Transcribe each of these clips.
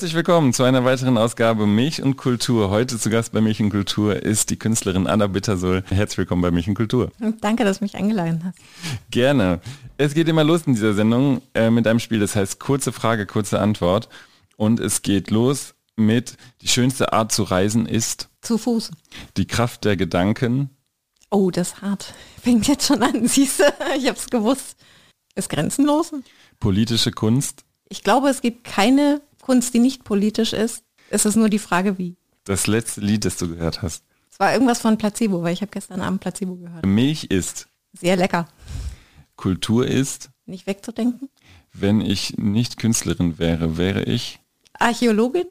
Herzlich willkommen zu einer weiteren Ausgabe Milch und Kultur. Heute zu Gast bei Milch und Kultur ist die Künstlerin Anna Bittersol. Herzlich willkommen bei Milch und Kultur. Danke, dass du mich eingeladen hast. Gerne. Es geht immer los in dieser Sendung äh, mit einem Spiel, das heißt kurze Frage, kurze Antwort. Und es geht los mit die schönste Art zu reisen ist zu Fuß. Die Kraft der Gedanken. Oh, das ist hart. Fängt jetzt schon an, siehst du? Ich hab's gewusst. Ist grenzenlos. Politische Kunst. Ich glaube, es gibt keine Kunst, die nicht politisch ist. Es ist nur die Frage, wie. Das letzte Lied, das du gehört hast. Es war irgendwas von Placebo, weil ich habe gestern Abend Placebo gehört. Milch ist. Sehr lecker. Kultur ist. Nicht wegzudenken. Wenn ich nicht Künstlerin wäre, wäre ich. Archäologin.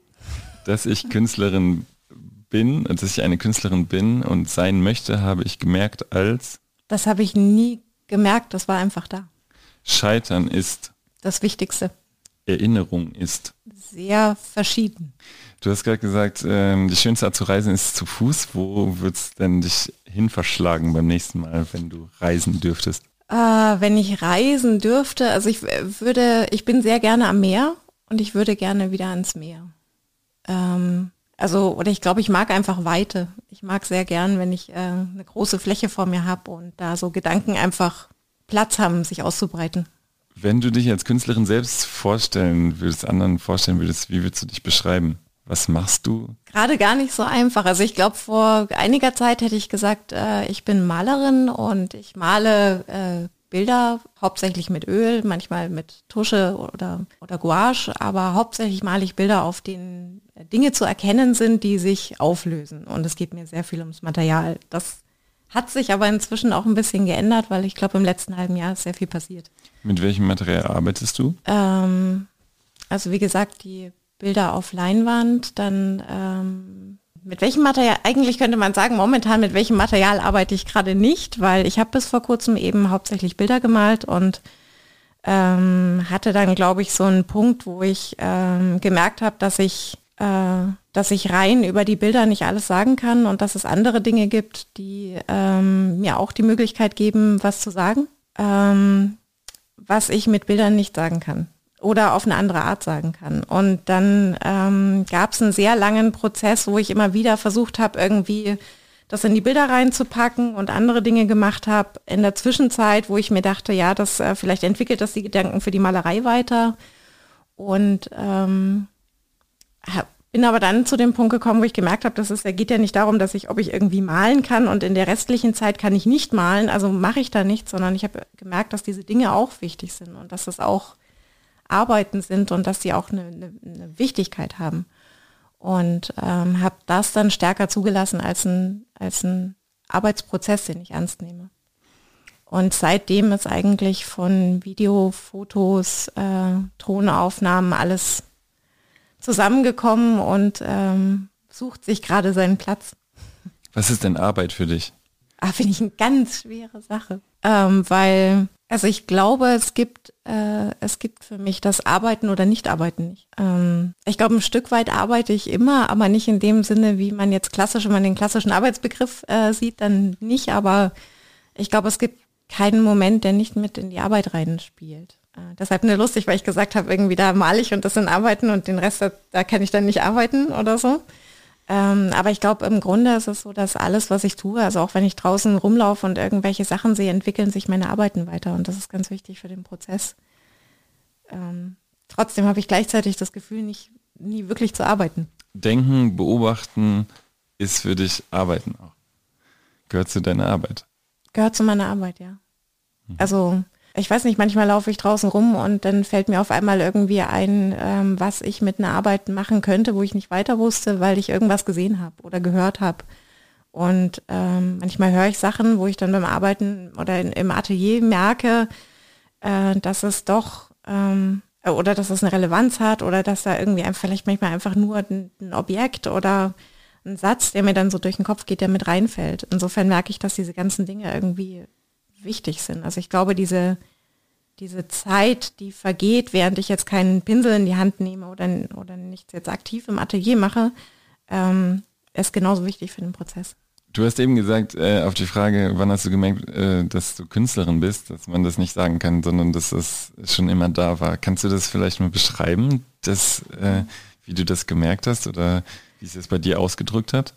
Dass ich Künstlerin bin, dass ich eine Künstlerin bin und sein möchte, habe ich gemerkt als. Das habe ich nie gemerkt, das war einfach da. Scheitern ist. Das Wichtigste. Erinnerung ist. Sehr verschieden. Du hast gerade gesagt, ähm, die schönste Art zu reisen ist zu Fuß. Wo würdest denn dich hin verschlagen beim nächsten Mal, wenn du reisen dürftest? Äh, wenn ich reisen dürfte, also ich würde, ich bin sehr gerne am Meer und ich würde gerne wieder ans Meer. Ähm, also, oder ich glaube, ich mag einfach Weite. Ich mag sehr gern, wenn ich äh, eine große Fläche vor mir habe und da so Gedanken einfach Platz haben, sich auszubreiten. Wenn du dich als Künstlerin selbst vorstellen würdest, anderen vorstellen würdest, wie würdest du dich beschreiben? Was machst du? Gerade gar nicht so einfach. Also ich glaube, vor einiger Zeit hätte ich gesagt, äh, ich bin Malerin und ich male äh, Bilder, hauptsächlich mit Öl, manchmal mit Tusche oder, oder Gouache, aber hauptsächlich male ich Bilder, auf denen Dinge zu erkennen sind, die sich auflösen. Und es geht mir sehr viel ums Material. Das hat sich aber inzwischen auch ein bisschen geändert, weil ich glaube, im letzten halben Jahr ist sehr viel passiert. Mit welchem Material arbeitest du? Ähm, also wie gesagt, die Bilder auf Leinwand, dann ähm, mit welchem Material, eigentlich könnte man sagen, momentan mit welchem Material arbeite ich gerade nicht, weil ich habe bis vor kurzem eben hauptsächlich Bilder gemalt und ähm, hatte dann, glaube ich, so einen Punkt, wo ich ähm, gemerkt habe, dass ich äh, dass ich rein über die Bilder nicht alles sagen kann und dass es andere Dinge gibt, die ähm, mir auch die Möglichkeit geben, was zu sagen, ähm, was ich mit Bildern nicht sagen kann oder auf eine andere Art sagen kann. Und dann ähm, gab es einen sehr langen Prozess, wo ich immer wieder versucht habe, irgendwie das in die Bilder reinzupacken und andere Dinge gemacht habe. In der Zwischenzeit, wo ich mir dachte, ja, das äh, vielleicht entwickelt das die Gedanken für die Malerei weiter. Und ähm, hab, bin aber dann zu dem Punkt gekommen, wo ich gemerkt habe, dass es da geht ja nicht darum, dass ich, ob ich irgendwie malen kann und in der restlichen Zeit kann ich nicht malen, also mache ich da nichts, sondern ich habe gemerkt, dass diese Dinge auch wichtig sind und dass es auch Arbeiten sind und dass sie auch eine, eine, eine Wichtigkeit haben. Und ähm, habe das dann stärker zugelassen als ein, als ein Arbeitsprozess, den ich ernst nehme. Und seitdem ist eigentlich von Video, Fotos, äh, Tonaufnahmen alles zusammengekommen und ähm, sucht sich gerade seinen Platz. Was ist denn Arbeit für dich? Ah, finde ich eine ganz schwere Sache. Ähm, weil also ich glaube, es gibt, äh, es gibt für mich das Arbeiten oder Nicht-Arbeiten nicht. Ähm, ich glaube, ein Stück weit arbeite ich immer, aber nicht in dem Sinne, wie man jetzt klassisch, wenn man den klassischen Arbeitsbegriff äh, sieht, dann nicht. Aber ich glaube, es gibt keinen Moment, der nicht mit in die Arbeit reinspielt. Äh, deshalb nur lustig, weil ich gesagt habe, irgendwie da male ich und das sind Arbeiten und den Rest, da, da kann ich dann nicht arbeiten oder so. Ähm, aber ich glaube, im Grunde ist es so, dass alles, was ich tue, also auch wenn ich draußen rumlaufe und irgendwelche Sachen sehe, entwickeln sich meine Arbeiten weiter. Und das ist ganz wichtig für den Prozess. Ähm, trotzdem habe ich gleichzeitig das Gefühl, nicht nie wirklich zu arbeiten. Denken, beobachten ist für dich Arbeiten auch. Gehört zu deiner Arbeit. Gehört zu meiner Arbeit, ja. Mhm. Also ich weiß nicht, manchmal laufe ich draußen rum und dann fällt mir auf einmal irgendwie ein, ähm, was ich mit einer Arbeit machen könnte, wo ich nicht weiter wusste, weil ich irgendwas gesehen habe oder gehört habe. Und ähm, manchmal höre ich Sachen, wo ich dann beim Arbeiten oder in, im Atelier merke, äh, dass es doch ähm, oder dass es eine Relevanz hat oder dass da irgendwie einfach, vielleicht manchmal einfach nur ein, ein Objekt oder ein Satz, der mir dann so durch den Kopf geht, der mit reinfällt. Insofern merke ich, dass diese ganzen Dinge irgendwie wichtig sind. Also ich glaube, diese, diese Zeit, die vergeht, während ich jetzt keinen Pinsel in die Hand nehme oder, oder nichts jetzt aktiv im Atelier mache, ähm, ist genauso wichtig für den Prozess. Du hast eben gesagt, äh, auf die Frage, wann hast du gemerkt, äh, dass du Künstlerin bist, dass man das nicht sagen kann, sondern dass es schon immer da war. Kannst du das vielleicht mal beschreiben, dass, äh, wie du das gemerkt hast oder wie es das bei dir ausgedrückt hat?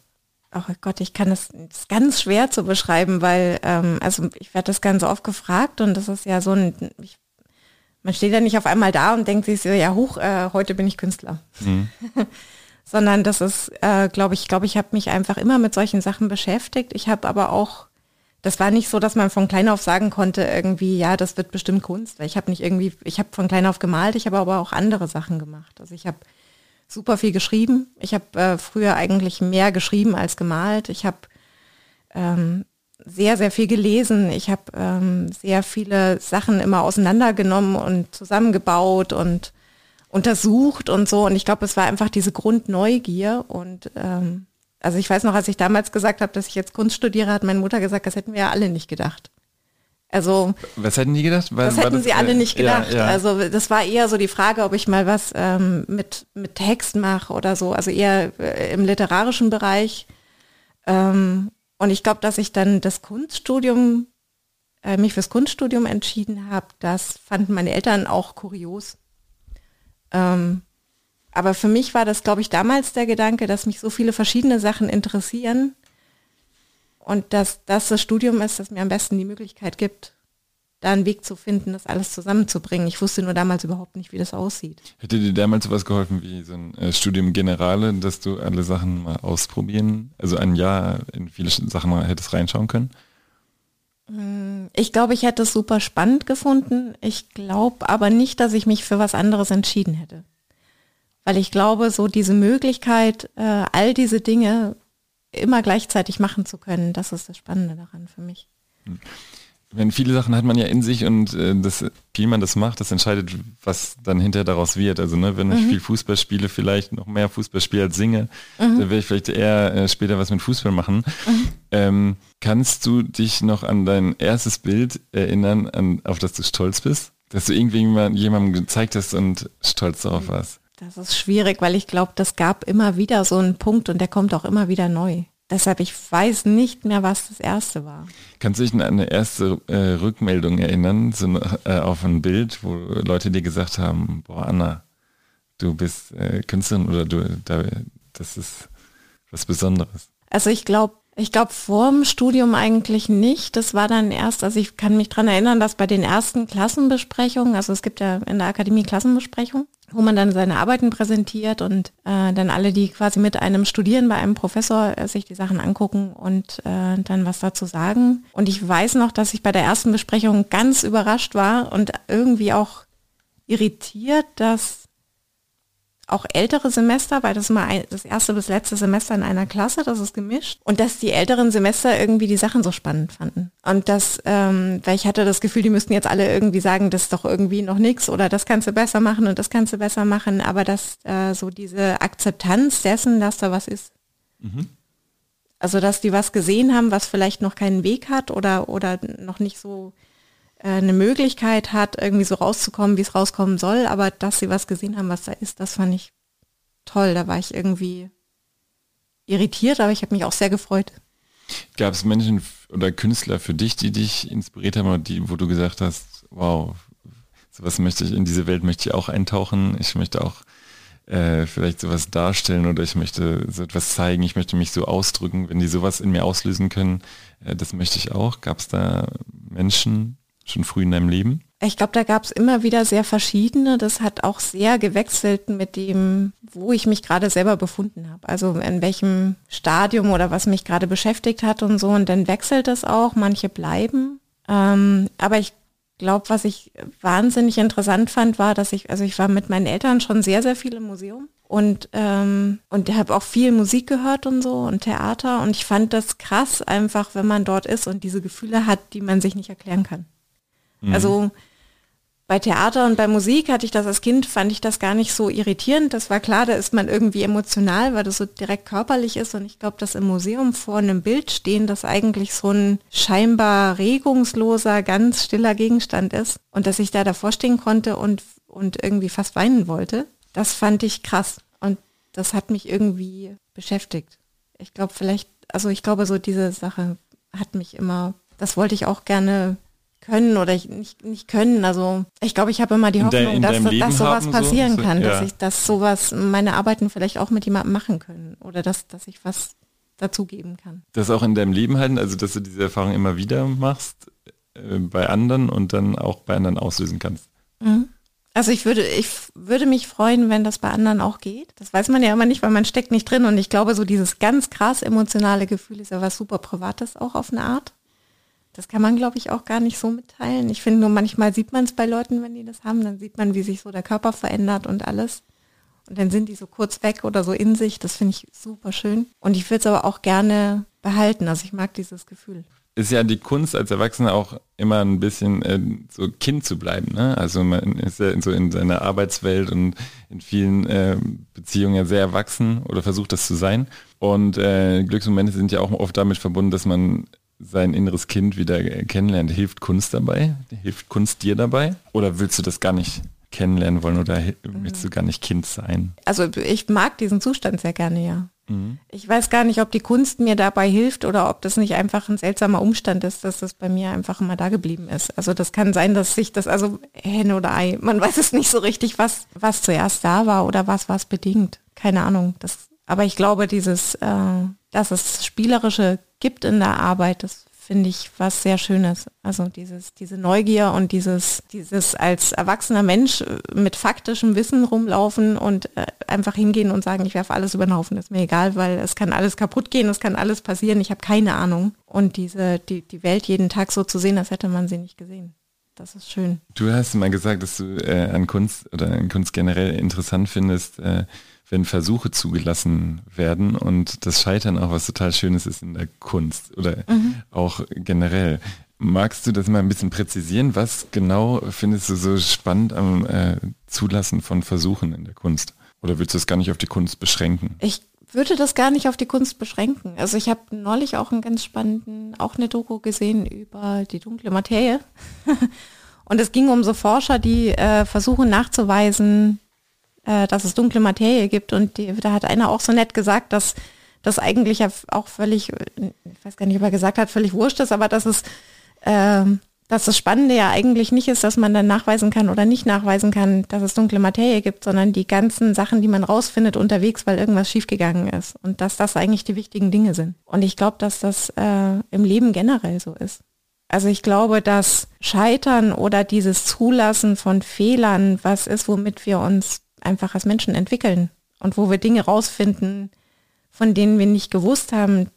Oh Gott, ich kann das, das ganz schwer zu beschreiben, weil ähm, also ich werde das ganz oft gefragt und das ist ja so ein, ich, man steht ja nicht auf einmal da und denkt sich so, ja hoch, äh, heute bin ich Künstler. Mhm. Sondern das ist, äh, glaube ich, glaube ich, habe mich einfach immer mit solchen Sachen beschäftigt. Ich habe aber auch, das war nicht so, dass man von klein auf sagen konnte, irgendwie, ja, das wird bestimmt Kunst. Weil ich habe nicht irgendwie, ich habe von klein auf gemalt, ich habe aber auch andere Sachen gemacht. Also ich habe super viel geschrieben. Ich habe äh, früher eigentlich mehr geschrieben als gemalt. Ich habe ähm, sehr, sehr viel gelesen. Ich habe ähm, sehr viele Sachen immer auseinandergenommen und zusammengebaut und untersucht und so. Und ich glaube, es war einfach diese Grundneugier. Und ähm, also ich weiß noch, als ich damals gesagt habe, dass ich jetzt Kunst studiere, hat meine Mutter gesagt, das hätten wir ja alle nicht gedacht. Also was hätten die gedacht? War, das hätten das, sie alle nicht gedacht. Ja, ja. Also das war eher so die Frage, ob ich mal was ähm, mit mit Text mache oder so. Also eher äh, im literarischen Bereich. Ähm, und ich glaube, dass ich dann das Kunststudium äh, mich fürs Kunststudium entschieden habe. Das fanden meine Eltern auch kurios. Ähm, aber für mich war das, glaube ich, damals der Gedanke, dass mich so viele verschiedene Sachen interessieren und dass das das Studium ist, das mir am besten die Möglichkeit gibt, da einen Weg zu finden, das alles zusammenzubringen. Ich wusste nur damals überhaupt nicht, wie das aussieht. Hätte dir damals sowas geholfen wie so ein äh, Studium Generale, dass du alle Sachen mal ausprobieren, also ein Jahr in viele Sachen mal hättest reinschauen können? Hm, ich glaube, ich hätte es super spannend gefunden. Ich glaube aber nicht, dass ich mich für was anderes entschieden hätte. Weil ich glaube, so diese Möglichkeit, äh, all diese Dinge immer gleichzeitig machen zu können. Das ist das Spannende daran für mich. Wenn viele Sachen hat man ja in sich und äh, das, wie man das macht, das entscheidet, was dann hinterher daraus wird. Also ne, wenn ich mhm. viel Fußball spiele, vielleicht noch mehr Fußball spiele als singe, mhm. dann werde ich vielleicht eher äh, später was mit Fußball machen. Mhm. Ähm, kannst du dich noch an dein erstes Bild erinnern, an, auf das du stolz bist? Dass du irgendwie jemandem gezeigt hast und stolz darauf warst? Das ist schwierig, weil ich glaube, das gab immer wieder so einen Punkt und der kommt auch immer wieder neu. Deshalb, ich weiß nicht mehr, was das erste war. Kannst du dich an eine erste äh, Rückmeldung erinnern, so, äh, auf ein Bild, wo Leute dir gesagt haben, boah, Anna, du bist äh, Künstlerin oder du, da, das ist was Besonderes? Also ich glaube, ich glaube, vor dem Studium eigentlich nicht. Das war dann erst, also ich kann mich dran erinnern, dass bei den ersten Klassenbesprechungen, also es gibt ja in der Akademie Klassenbesprechungen, wo man dann seine Arbeiten präsentiert und äh, dann alle, die quasi mit einem studieren, bei einem Professor äh, sich die Sachen angucken und äh, dann was dazu sagen. Und ich weiß noch, dass ich bei der ersten Besprechung ganz überrascht war und irgendwie auch irritiert, dass auch ältere Semester, weil das immer ein, das erste bis letzte Semester in einer Klasse, das ist gemischt. Und dass die älteren Semester irgendwie die Sachen so spannend fanden. Und das, ähm, weil ich hatte das Gefühl, die müssten jetzt alle irgendwie sagen, das ist doch irgendwie noch nichts oder das kannst du besser machen und das kannst du besser machen. Aber dass äh, so diese Akzeptanz dessen, dass da was ist. Mhm. Also dass die was gesehen haben, was vielleicht noch keinen Weg hat oder, oder noch nicht so eine Möglichkeit hat, irgendwie so rauszukommen, wie es rauskommen soll, aber dass sie was gesehen haben, was da ist, das fand ich toll. Da war ich irgendwie irritiert, aber ich habe mich auch sehr gefreut. Gab es Menschen oder Künstler für dich, die dich inspiriert haben, die, wo du gesagt hast, wow, sowas möchte ich, in diese Welt möchte ich auch eintauchen, ich möchte auch äh, vielleicht sowas darstellen oder ich möchte so etwas zeigen, ich möchte mich so ausdrücken, wenn die sowas in mir auslösen können, äh, das möchte ich auch. Gab es da Menschen, schon früh in deinem Leben? Ich glaube, da gab es immer wieder sehr verschiedene. Das hat auch sehr gewechselt mit dem, wo ich mich gerade selber befunden habe. Also in welchem Stadium oder was mich gerade beschäftigt hat und so. Und dann wechselt es auch. Manche bleiben. Ähm, aber ich glaube, was ich wahnsinnig interessant fand, war, dass ich, also ich war mit meinen Eltern schon sehr, sehr viel im Museum und ähm, und habe auch viel Musik gehört und so und Theater und ich fand das krass einfach, wenn man dort ist und diese Gefühle hat, die man sich nicht erklären kann. Mhm. Also bei Theater und bei Musik hatte ich das als Kind, fand ich das gar nicht so irritierend. Das war klar, da ist man irgendwie emotional, weil das so direkt körperlich ist. Und ich glaube, dass im Museum vor einem Bild stehen, das eigentlich so ein scheinbar regungsloser, ganz stiller Gegenstand ist. Und dass ich da davor stehen konnte und, und irgendwie fast weinen wollte, das fand ich krass. Und das hat mich irgendwie beschäftigt. Ich glaube vielleicht, also ich glaube so diese Sache hat mich immer, das wollte ich auch gerne können oder ich nicht, nicht können. Also ich glaube, ich habe immer die Hoffnung, dass, dass sowas passieren so? kann, ja. dass ich, dass sowas meine Arbeiten vielleicht auch mit jemandem machen können oder dass, dass ich was dazugeben kann. Das auch in deinem Leben halten, also dass du diese Erfahrung immer wieder machst äh, bei anderen und dann auch bei anderen auslösen kannst. Mhm. Also ich würde, ich würde mich freuen, wenn das bei anderen auch geht. Das weiß man ja immer nicht, weil man steckt nicht drin. Und ich glaube, so dieses ganz krass emotionale Gefühl ist ja was super Privates auch auf eine Art. Das kann man, glaube ich, auch gar nicht so mitteilen. Ich finde nur manchmal sieht man es bei Leuten, wenn die das haben, dann sieht man, wie sich so der Körper verändert und alles. Und dann sind die so kurz weg oder so in sich. Das finde ich super schön. Und ich würde es aber auch gerne behalten. Also ich mag dieses Gefühl. Ist ja die Kunst als Erwachsener auch immer ein bisschen äh, so Kind zu bleiben. Ne? Also man ist ja so in seiner Arbeitswelt und in vielen äh, Beziehungen ja sehr erwachsen oder versucht das zu sein. Und äh, Glücksmomente sind ja auch oft damit verbunden, dass man sein inneres Kind wieder kennenlernt. Hilft Kunst dabei? Hilft Kunst dir dabei? Oder willst du das gar nicht kennenlernen wollen oder willst du gar nicht Kind sein? Also ich mag diesen Zustand sehr gerne, ja. Mhm. Ich weiß gar nicht, ob die Kunst mir dabei hilft oder ob das nicht einfach ein seltsamer Umstand ist, dass das bei mir einfach immer da geblieben ist. Also das kann sein, dass sich das, also Henne oder Ei, man weiß es nicht so richtig, was, was zuerst da war oder was was bedingt. Keine Ahnung. Das, aber ich glaube, dieses, äh, dass es Spielerische gibt in der Arbeit, das finde ich was sehr Schönes. Also dieses, diese Neugier und dieses, dieses als erwachsener Mensch mit faktischem Wissen rumlaufen und äh, einfach hingehen und sagen, ich werfe alles über den Haufen, ist mir egal, weil es kann alles kaputt gehen, es kann alles passieren, ich habe keine Ahnung. Und diese, die, die Welt jeden Tag so zu sehen, als hätte man sie nicht gesehen. Das ist schön. Du hast mal gesagt, dass du äh, an Kunst oder an Kunst generell interessant findest, äh, wenn Versuche zugelassen werden und das Scheitern auch was total Schönes ist in der Kunst oder mhm. auch generell. Magst du das mal ein bisschen präzisieren? Was genau findest du so spannend am äh, Zulassen von Versuchen in der Kunst? Oder willst du es gar nicht auf die Kunst beschränken? Ich würde das gar nicht auf die Kunst beschränken. Also ich habe neulich auch einen ganz spannenden, auch eine Doku gesehen über die dunkle Materie. Und es ging um so Forscher, die äh, versuchen nachzuweisen, äh, dass es dunkle Materie gibt. Und die, da hat einer auch so nett gesagt, dass das eigentlich auch völlig, ich weiß gar nicht, ob er gesagt hat, völlig wurscht ist, aber dass es, äh, dass das Spannende ja eigentlich nicht ist, dass man dann nachweisen kann oder nicht nachweisen kann, dass es dunkle Materie gibt, sondern die ganzen Sachen, die man rausfindet unterwegs, weil irgendwas schiefgegangen ist. Und dass das eigentlich die wichtigen Dinge sind. Und ich glaube, dass das äh, im Leben generell so ist. Also ich glaube, dass Scheitern oder dieses Zulassen von Fehlern was ist, womit wir uns einfach als Menschen entwickeln und wo wir Dinge rausfinden, von denen wir nicht gewusst haben,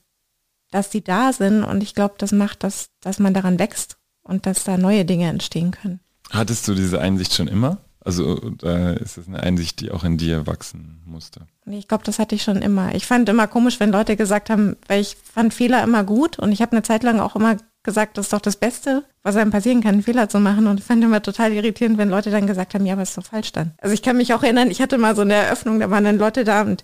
dass sie da sind. Und ich glaube, das macht das, dass man daran wächst und dass da neue Dinge entstehen können. Hattest du diese Einsicht schon immer? Also äh, ist das eine Einsicht, die auch in dir wachsen musste? Ich glaube, das hatte ich schon immer. Ich fand immer komisch, wenn Leute gesagt haben, weil ich fand Fehler immer gut und ich habe eine Zeit lang auch immer gesagt, das ist doch das Beste, was einem passieren kann, einen Fehler zu machen. Und ich fand immer total irritierend, wenn Leute dann gesagt haben, ja, aber ist doch falsch dann. Also ich kann mich auch erinnern, ich hatte mal so eine Eröffnung, da waren dann Leute da und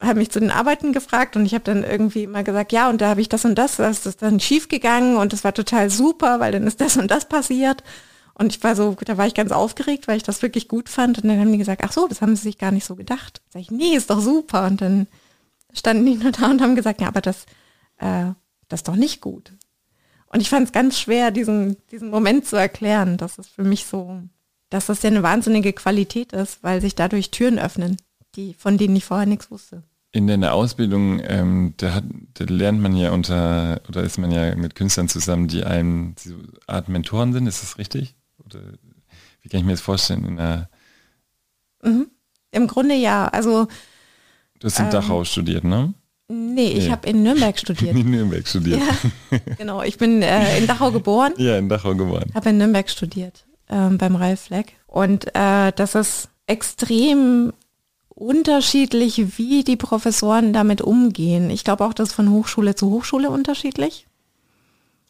haben mich zu den Arbeiten gefragt und ich habe dann irgendwie mal gesagt, ja, und da habe ich das und das, das ist dann schief gegangen und das war total super, weil dann ist das und das passiert. Und ich war so, da war ich ganz aufgeregt, weil ich das wirklich gut fand. Und dann haben die gesagt, ach so, das haben sie sich gar nicht so gedacht. Sag ich, nee, ist doch super. Und dann standen die nur da und haben gesagt, ja, aber das, äh, das ist doch nicht gut. Und ich fand es ganz schwer, diesen, diesen Moment zu erklären, dass es für mich so, dass das ja eine wahnsinnige Qualität ist, weil sich dadurch Türen öffnen, die, von denen ich vorher nichts wusste. In der Ausbildung, ähm, da, hat, da lernt man ja unter, oder ist man ja mit Künstlern zusammen, die einem diese Art Mentoren sind, ist das richtig? Oder wie kann ich mir das vorstellen? In der mhm. Im Grunde ja. Also Du hast in ähm, Dachau studiert, ne? Nee, ich nee. habe in Nürnberg studiert. In Nürnberg studiert. Ja, genau, ich bin äh, in Dachau geboren. Ja, in Dachau geboren. Habe in Nürnberg studiert, ähm, beim Ralf Fleck. Und äh, das ist extrem unterschiedlich, wie die Professoren damit umgehen. Ich glaube auch, das ist von Hochschule zu Hochschule unterschiedlich.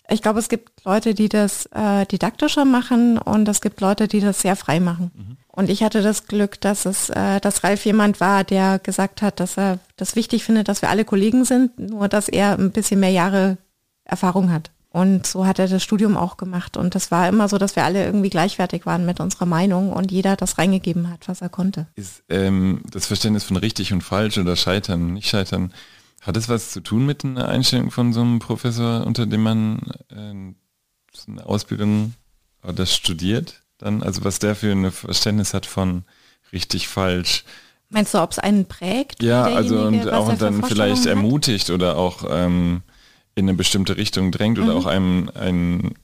Ich glaube, es gibt Leute, die das äh, didaktischer machen und es gibt Leute, die das sehr frei machen. Mhm. Und ich hatte das Glück, dass es, äh, dass Ralf jemand war, der gesagt hat, dass er das wichtig findet, dass wir alle Kollegen sind, nur dass er ein bisschen mehr Jahre Erfahrung hat. Und so hat er das Studium auch gemacht. Und das war immer so, dass wir alle irgendwie gleichwertig waren mit unserer Meinung und jeder das reingegeben hat, was er konnte. Ist ähm, das Verständnis von richtig und falsch oder scheitern, nicht scheitern, hat es was zu tun mit einer Einstellung von so einem Professor, unter dem man äh, eine Ausbildung oder studiert dann, also was der für ein Verständnis hat von richtig, falsch. Meinst du, ob es einen prägt? Ja, also und auch dann vielleicht ermutigt oder auch ähm, in eine bestimmte Richtung drängt oder mhm. auch einem ein,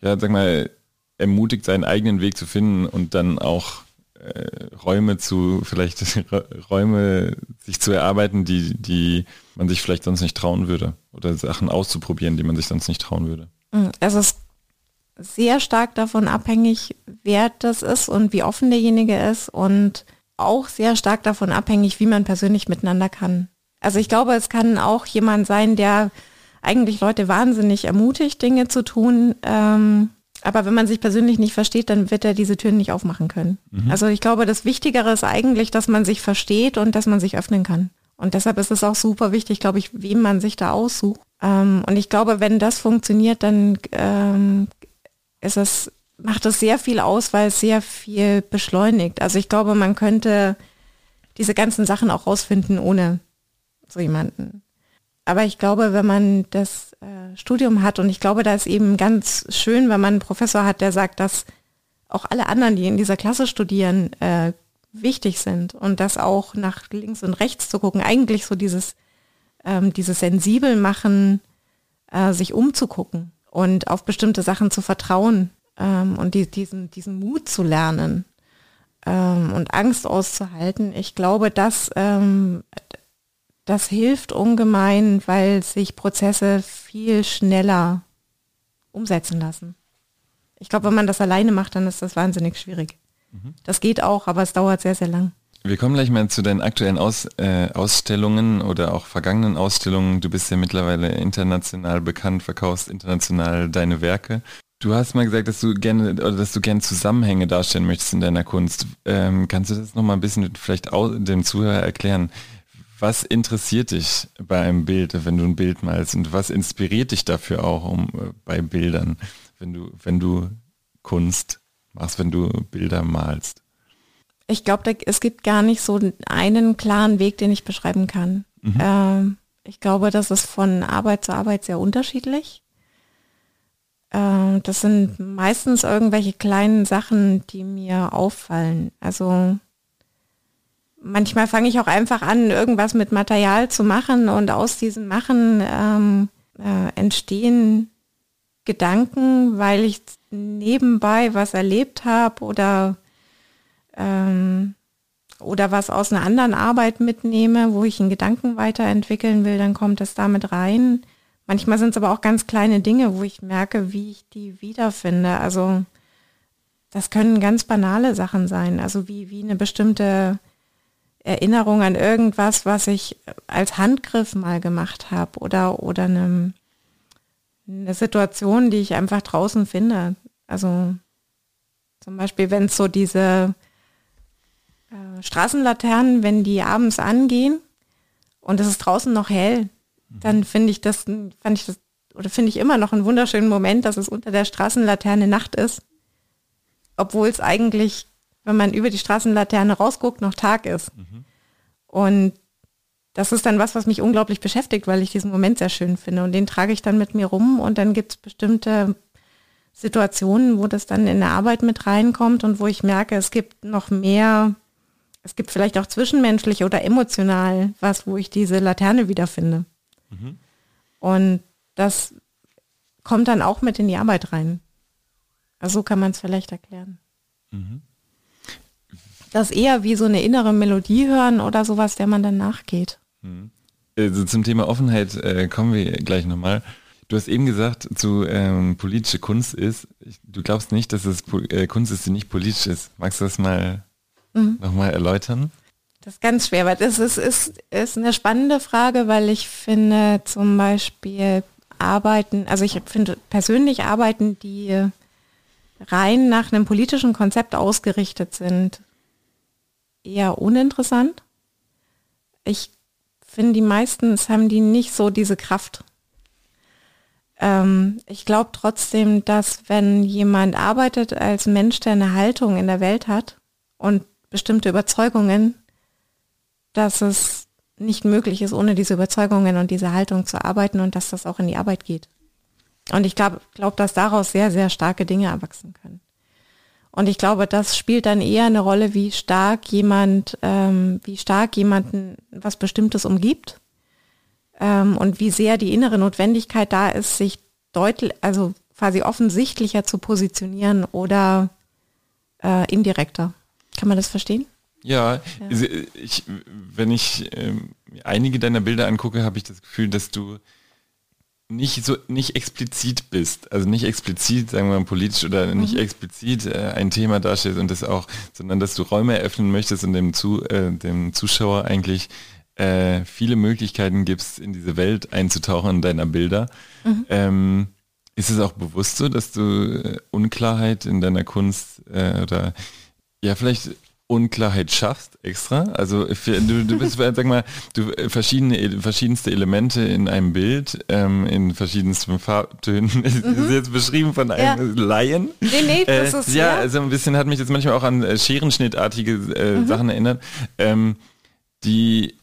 ja, sag mal, ermutigt, seinen eigenen Weg zu finden und dann auch äh, Räume zu, vielleicht Räume sich zu erarbeiten, die, die man sich vielleicht sonst nicht trauen würde oder Sachen auszuprobieren, die man sich sonst nicht trauen würde. Mhm. Es ist sehr stark davon abhängig, wer das ist und wie offen derjenige ist und auch sehr stark davon abhängig, wie man persönlich miteinander kann. Also ich glaube, es kann auch jemand sein, der eigentlich Leute wahnsinnig ermutigt, Dinge zu tun. Ähm, aber wenn man sich persönlich nicht versteht, dann wird er diese Türen nicht aufmachen können. Mhm. Also ich glaube, das Wichtigere ist eigentlich, dass man sich versteht und dass man sich öffnen kann. Und deshalb ist es auch super wichtig, glaube ich, wem man sich da aussucht. Ähm, und ich glaube, wenn das funktioniert, dann ähm, ist macht es sehr viel aus, weil es sehr viel beschleunigt. Also ich glaube, man könnte diese ganzen Sachen auch rausfinden ohne so jemanden. Aber ich glaube, wenn man das äh, Studium hat und ich glaube, da ist eben ganz schön, wenn man einen Professor hat, der sagt, dass auch alle anderen, die in dieser Klasse studieren, äh, wichtig sind und das auch nach links und rechts zu gucken, eigentlich so dieses, ähm, dieses sensibel machen, äh, sich umzugucken und auf bestimmte Sachen zu vertrauen ähm, und die, diesen, diesen Mut zu lernen ähm, und Angst auszuhalten. Ich glaube, das, ähm, das hilft ungemein, weil sich Prozesse viel schneller umsetzen lassen. Ich glaube, wenn man das alleine macht, dann ist das wahnsinnig schwierig. Mhm. Das geht auch, aber es dauert sehr, sehr lang. Wir kommen gleich mal zu deinen aktuellen Aus, äh, Ausstellungen oder auch vergangenen Ausstellungen. Du bist ja mittlerweile international bekannt, verkaufst international deine Werke. Du hast mal gesagt, dass du gerne oder dass du gerne Zusammenhänge darstellen möchtest in deiner Kunst. Ähm, kannst du das noch mal ein bisschen vielleicht dem Zuhörer erklären? Was interessiert dich bei einem Bild, wenn du ein Bild malst und was inspiriert dich dafür auch um äh, bei Bildern, wenn du wenn du Kunst machst, wenn du Bilder malst? Ich glaube, es gibt gar nicht so einen klaren Weg, den ich beschreiben kann. Mhm. Ähm, ich glaube, das ist von Arbeit zu Arbeit sehr unterschiedlich. Ähm, das sind meistens irgendwelche kleinen Sachen, die mir auffallen. Also manchmal fange ich auch einfach an, irgendwas mit Material zu machen und aus diesem Machen ähm, äh, entstehen Gedanken, weil ich nebenbei was erlebt habe oder ähm, oder was aus einer anderen Arbeit mitnehme, wo ich einen Gedanken weiterentwickeln will, dann kommt das damit rein. Manchmal sind es aber auch ganz kleine Dinge, wo ich merke, wie ich die wiederfinde. Also das können ganz banale Sachen sein, also wie, wie eine bestimmte Erinnerung an irgendwas, was ich als Handgriff mal gemacht habe oder, oder eine, eine Situation, die ich einfach draußen finde. Also zum Beispiel, wenn es so diese Straßenlaternen, wenn die abends angehen und es ist draußen noch hell, mhm. dann finde ich das, fand ich das, oder finde ich immer noch einen wunderschönen Moment, dass es unter der Straßenlaterne Nacht ist, obwohl es eigentlich, wenn man über die Straßenlaterne rausguckt, noch Tag ist. Mhm. Und das ist dann was, was mich unglaublich beschäftigt, weil ich diesen Moment sehr schön finde. Und den trage ich dann mit mir rum und dann gibt es bestimmte Situationen, wo das dann in der Arbeit mit reinkommt und wo ich merke, es gibt noch mehr es gibt vielleicht auch zwischenmenschlich oder emotional was, wo ich diese Laterne wiederfinde. Mhm. Und das kommt dann auch mit in die Arbeit rein. Also so kann man es vielleicht erklären. Mhm. Das eher wie so eine innere Melodie hören oder sowas, der man dann nachgeht. Mhm. Also zum Thema Offenheit äh, kommen wir gleich nochmal. Du hast eben gesagt, zu ähm, politische Kunst ist, du glaubst nicht, dass es äh, Kunst ist, die nicht politisch ist. Magst du das mal mhm. nochmal erläutern? Das ist ganz schwer, weil das ist, ist, ist eine spannende Frage, weil ich finde zum Beispiel Arbeiten, also ich finde persönlich Arbeiten, die rein nach einem politischen Konzept ausgerichtet sind, eher uninteressant. Ich finde, die meistens haben die nicht so diese Kraft. Ähm, ich glaube trotzdem, dass wenn jemand arbeitet als Mensch, der eine Haltung in der Welt hat und bestimmte Überzeugungen, dass es nicht möglich ist, ohne diese Überzeugungen und diese Haltung zu arbeiten und dass das auch in die Arbeit geht. Und ich glaube, glaub, dass daraus sehr, sehr starke Dinge erwachsen können. Und ich glaube, das spielt dann eher eine Rolle, wie stark jemand, ähm, wie stark jemanden was Bestimmtes umgibt ähm, und wie sehr die innere Notwendigkeit da ist, sich deutlich, also quasi offensichtlicher zu positionieren oder äh, indirekter. Kann man das verstehen? Ja, ja. Ich, wenn ich ähm, einige deiner Bilder angucke, habe ich das Gefühl, dass du nicht so nicht explizit bist, also nicht explizit, sagen wir mal politisch oder mhm. nicht explizit äh, ein Thema darstellst und das auch, sondern dass du Räume eröffnen möchtest und dem, zu, äh, dem Zuschauer eigentlich äh, viele Möglichkeiten gibst, in diese Welt einzutauchen in deiner Bilder. Mhm. Ähm, ist es auch bewusst so, dass du äh, Unklarheit in deiner Kunst äh, oder ja vielleicht Unklarheit schaffst extra? Also du, du bist, sag mal, du äh, verschiedene, verschiedenste Elemente in einem Bild, ähm, in verschiedensten Farbtönen. Mhm. ist jetzt beschrieben von einem ja. Laien. Nee, nee, das äh, ist, ja, ja, also ein bisschen hat mich jetzt manchmal auch an äh, Scherenschnittartige äh, mhm. Sachen erinnert, ähm, die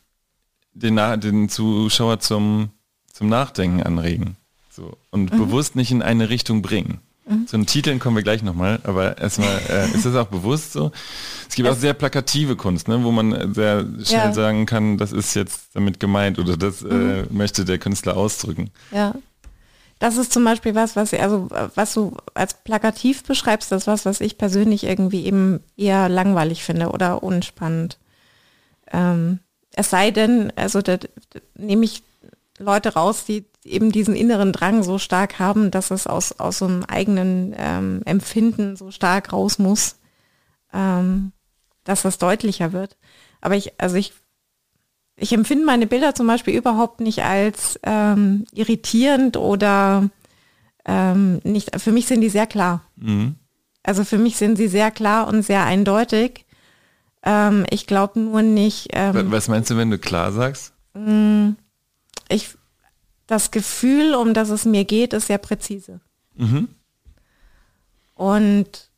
den, den Zuschauer zum, zum Nachdenken anregen. So. Und mhm. bewusst nicht in eine Richtung bringen. Mhm. Zu den Titeln kommen wir gleich nochmal, aber erstmal äh, ist das auch bewusst so. Es gibt es auch sehr plakative Kunst, ne, wo man sehr schnell ja. sagen kann, das ist jetzt damit gemeint oder das äh, mhm. äh, möchte der Künstler ausdrücken. Ja. Das ist zum Beispiel was, was also was du als plakativ beschreibst, das ist was, was ich persönlich irgendwie eben eher langweilig finde oder unspannend. Ähm, es sei denn, also da, da nehme ich Leute raus, die eben diesen inneren Drang so stark haben, dass es aus, aus so einem eigenen ähm, Empfinden so stark raus muss, ähm, dass das deutlicher wird. Aber ich, also ich, ich empfinde meine Bilder zum Beispiel überhaupt nicht als ähm, irritierend oder ähm, nicht, für mich sind die sehr klar. Mhm. Also für mich sind sie sehr klar und sehr eindeutig. Ähm, ich glaube nur nicht. Ähm, Was meinst du, wenn du klar sagst? Mm, ich, das Gefühl, um das es mir geht, ist sehr präzise. Mhm. Und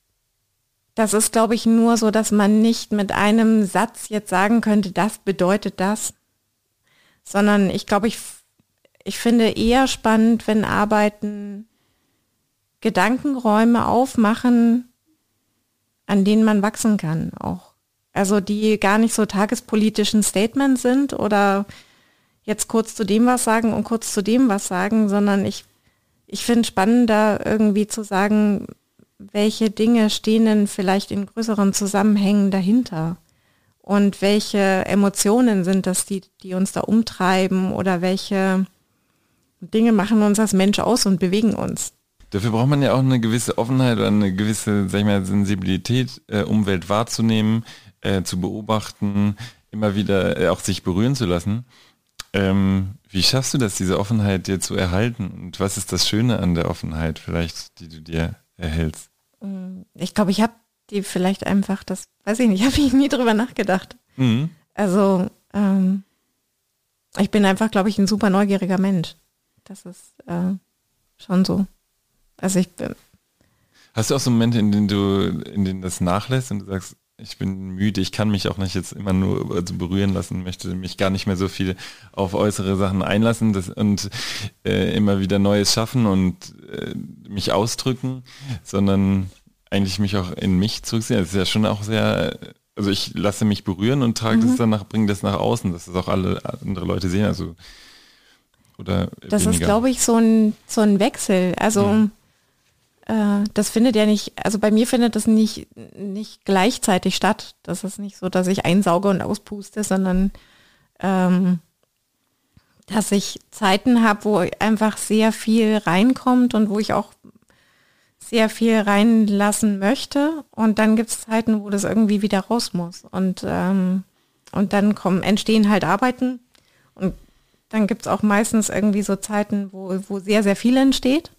das ist, glaube ich, nur so, dass man nicht mit einem Satz jetzt sagen könnte, das bedeutet das, sondern ich glaube, ich, ich finde eher spannend, wenn Arbeiten Gedankenräume aufmachen, an denen man wachsen kann auch. Also die gar nicht so tagespolitischen Statements sind oder jetzt kurz zu dem was sagen und kurz zu dem was sagen, sondern ich, ich finde spannender irgendwie zu sagen, welche Dinge stehen denn vielleicht in größeren Zusammenhängen dahinter und welche Emotionen sind das, die, die uns da umtreiben oder welche Dinge machen uns als Mensch aus und bewegen uns. Dafür braucht man ja auch eine gewisse Offenheit oder eine gewisse, sag ich mal, Sensibilität, äh, Umwelt wahrzunehmen, äh, zu beobachten, immer wieder äh, auch sich berühren zu lassen. Ähm, wie schaffst du das, diese Offenheit dir zu erhalten? Und was ist das Schöne an der Offenheit vielleicht, die du dir erhältst? Mm, ich glaube, ich habe die vielleicht einfach, das weiß ich nicht, habe ich nie drüber nachgedacht. Mhm. Also ähm, ich bin einfach, glaube ich, ein super neugieriger Mensch. Das ist äh, schon so. Also ich bin. Hast du auch so Momente, in denen du, in denen das nachlässt und du sagst, ich bin müde, ich kann mich auch nicht jetzt immer nur also berühren lassen, möchte mich gar nicht mehr so viel auf äußere Sachen einlassen das, und äh, immer wieder Neues schaffen und äh, mich ausdrücken, sondern eigentlich mich auch in mich zurücksehen. Das ist ja schon auch sehr, also ich lasse mich berühren und trage mhm. das danach, bringe das nach außen, dass das auch alle andere Leute sehen. Also oder das weniger. ist, glaube ich, so ein, so ein Wechsel. Also mhm das findet ja nicht, also bei mir findet das nicht, nicht gleichzeitig statt. Das ist nicht so, dass ich einsauge und auspuste, sondern ähm, dass ich Zeiten habe, wo einfach sehr viel reinkommt und wo ich auch sehr viel reinlassen möchte. Und dann gibt es Zeiten, wo das irgendwie wieder raus muss. Und, ähm, und dann kommen, entstehen halt Arbeiten. Und dann gibt es auch meistens irgendwie so Zeiten, wo, wo sehr, sehr viel entsteht.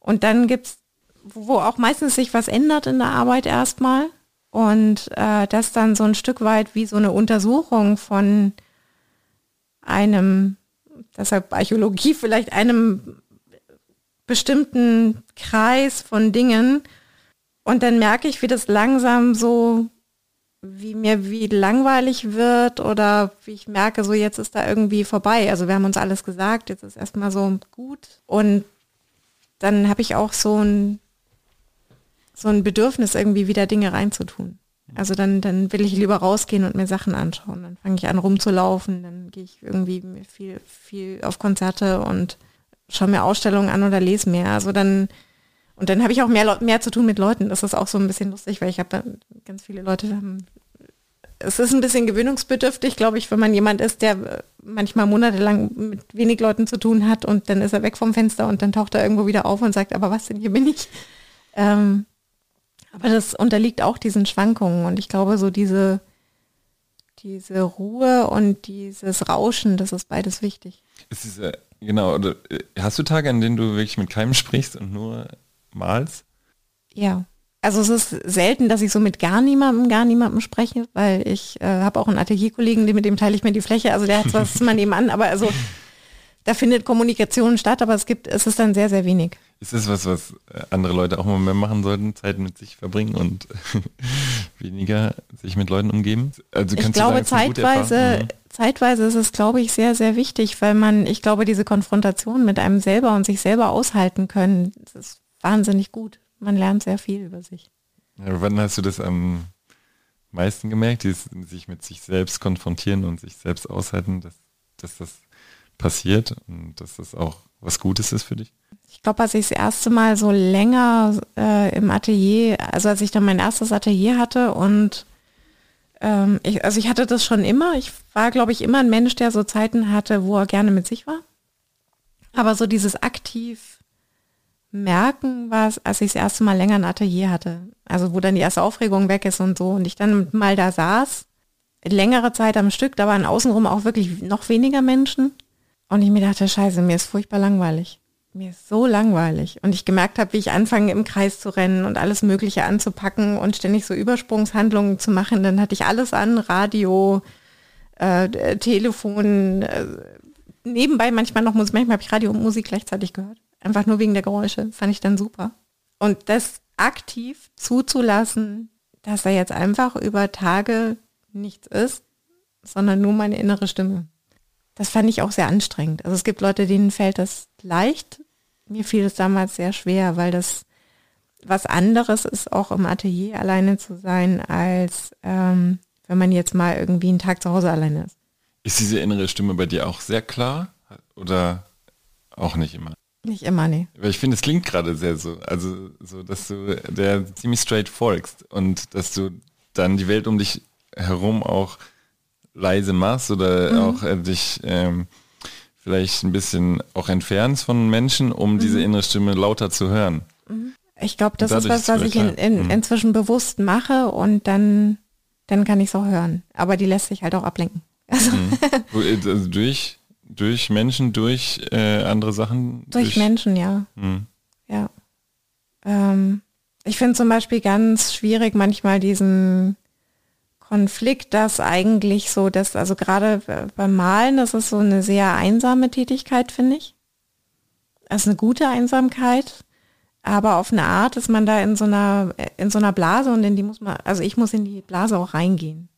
Und dann gibt es wo auch meistens sich was ändert in der Arbeit erstmal. Und äh, das dann so ein Stück weit wie so eine Untersuchung von einem, deshalb Archäologie vielleicht einem bestimmten Kreis von Dingen. Und dann merke ich, wie das langsam so, wie mir wie langweilig wird oder wie ich merke, so jetzt ist da irgendwie vorbei. Also wir haben uns alles gesagt, jetzt ist erstmal so gut. Und dann habe ich auch so ein, so ein Bedürfnis, irgendwie wieder Dinge reinzutun. Also dann, dann will ich lieber rausgehen und mir Sachen anschauen. Dann fange ich an rumzulaufen, dann gehe ich irgendwie viel, viel auf Konzerte und schaue mir Ausstellungen an oder lese mehr. Also dann, und dann habe ich auch mehr, mehr zu tun mit Leuten. Das ist auch so ein bisschen lustig, weil ich habe ganz viele Leute haben. Es ist ein bisschen gewöhnungsbedürftig, glaube ich, wenn man jemand ist, der manchmal monatelang mit wenig Leuten zu tun hat und dann ist er weg vom Fenster und dann taucht er irgendwo wieder auf und sagt, aber was denn, hier bin ich. Ähm, aber das unterliegt auch diesen Schwankungen und ich glaube, so diese, diese Ruhe und dieses Rauschen, das ist beides wichtig. Ist diese, genau, oder äh, hast du Tage, an denen du wirklich mit keinem sprichst und nur malst? Ja. Also es ist selten, dass ich so mit gar niemandem, gar niemandem spreche, weil ich äh, habe auch einen Atelierkollegen, mit dem teile ich mir die Fläche, also der hat was mal nebenan, aber also da findet Kommunikation statt, aber es gibt, es ist dann sehr, sehr wenig. Ist das was, was äh, andere Leute auch mal mehr machen sollten, Zeit mit sich verbringen und weniger sich mit Leuten umgeben? Also ich glaube, sagen, zeitweise, mhm. zeitweise ist es, glaube ich, sehr, sehr wichtig, weil man, ich glaube, diese Konfrontation mit einem selber und sich selber aushalten können, das ist wahnsinnig gut. Man lernt sehr viel über sich. Ja, wann hast du das am meisten gemerkt, dieses, sich mit sich selbst konfrontieren und sich selbst aushalten, dass, dass das passiert und dass das auch was Gutes ist für dich? Ich glaube, als ich das erste Mal so länger äh, im Atelier, also als ich dann mein erstes Atelier hatte und ähm, ich, also ich hatte das schon immer. Ich war, glaube ich, immer ein Mensch, der so Zeiten hatte, wo er gerne mit sich war. Aber so dieses aktiv merken war es, als ich das erste Mal länger ein Atelier hatte. Also wo dann die erste Aufregung weg ist und so. Und ich dann mal da saß, längere Zeit am Stück, da waren außenrum auch wirklich noch weniger Menschen. Und ich mir dachte, scheiße, mir ist furchtbar langweilig mir ist so langweilig. Und ich gemerkt habe, wie ich anfange, im Kreis zu rennen und alles Mögliche anzupacken und ständig so Übersprungshandlungen zu machen. Dann hatte ich alles an, Radio, äh, Telefon, äh, nebenbei manchmal noch Musik, manchmal habe ich Radio und Musik gleichzeitig gehört. Einfach nur wegen der Geräusche. Fand ich dann super. Und das aktiv zuzulassen, dass da jetzt einfach über Tage nichts ist, sondern nur meine innere Stimme. Das fand ich auch sehr anstrengend. Also es gibt Leute, denen fällt das leicht. Mir fiel es damals sehr schwer, weil das was anderes ist, auch im Atelier alleine zu sein, als ähm, wenn man jetzt mal irgendwie einen Tag zu Hause alleine ist. Ist diese innere Stimme bei dir auch sehr klar oder auch nicht immer? Nicht immer, nee. Weil ich finde, es klingt gerade sehr so, also so, dass du der ziemlich straight folgst und dass du dann die Welt um dich herum auch leise machst oder mhm. auch äh, dich ähm, vielleicht ein bisschen auch entfernst von Menschen, um mhm. diese innere Stimme lauter zu hören. Mhm. Ich glaube, das ist was, was ich in, in, mhm. inzwischen bewusst mache und dann, dann kann ich es auch hören. Aber die lässt sich halt auch ablenken. Also, mhm. äh, also durch, durch Menschen, durch äh, andere Sachen? Durch, durch Menschen, ja. Ja. Ähm, ich finde zum Beispiel ganz schwierig manchmal diesen Konflikt, dass eigentlich so, dass, also gerade beim Malen, das ist so eine sehr einsame Tätigkeit, finde ich. Das ist eine gute Einsamkeit, aber auf eine Art ist man da in so einer, in so einer Blase und in die muss man, also ich muss in die Blase auch reingehen.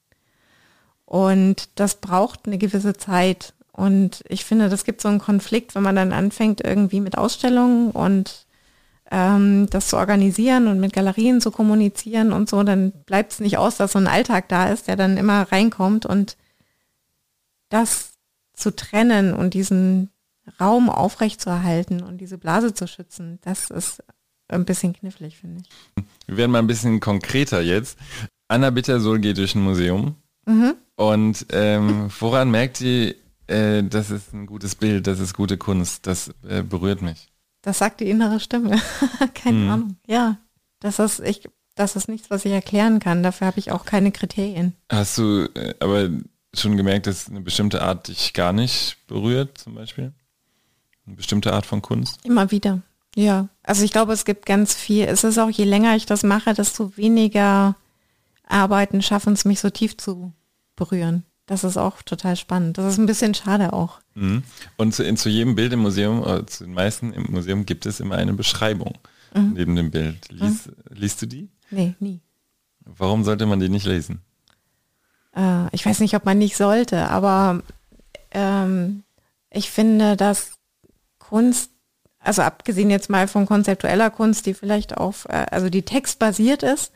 Und das braucht eine gewisse Zeit. Und ich finde, das gibt so einen Konflikt, wenn man dann anfängt irgendwie mit Ausstellungen und ähm, das zu organisieren und mit Galerien zu kommunizieren und so, dann bleibt es nicht aus, dass so ein Alltag da ist, der dann immer reinkommt und das zu trennen und diesen Raum aufrechtzuerhalten und diese Blase zu schützen, das ist ein bisschen knifflig, finde ich. Wir werden mal ein bisschen konkreter jetzt. Anna Bittersohl geht durch ein Museum. Mhm. Und ähm, woran merkt sie, äh, das ist ein gutes Bild, das ist gute Kunst, das äh, berührt mich? Das sagt die innere Stimme. keine mhm. Ahnung. Ja, das ist, ich, das ist nichts, was ich erklären kann. Dafür habe ich auch keine Kriterien. Hast du äh, aber schon gemerkt, dass eine bestimmte Art dich gar nicht berührt, zum Beispiel? Eine bestimmte Art von Kunst? Immer wieder. Ja. Also ich glaube, es gibt ganz viel. Es ist auch, je länger ich das mache, desto weniger Arbeiten schaffen es mich so tief zu berühren. Das ist auch total spannend. Das ist ein bisschen schade auch. Mhm. Und zu, in, zu jedem Bild im Museum, äh, zu den meisten im Museum gibt es immer eine Beschreibung mhm. neben dem Bild. Lies, mhm. Liest du die? Nee, nie. Warum sollte man die nicht lesen? Äh, ich weiß nicht, ob man nicht sollte, aber ähm, ich finde, dass Kunst Also abgesehen jetzt mal von konzeptueller Kunst, die vielleicht auf, äh, also die textbasiert ist.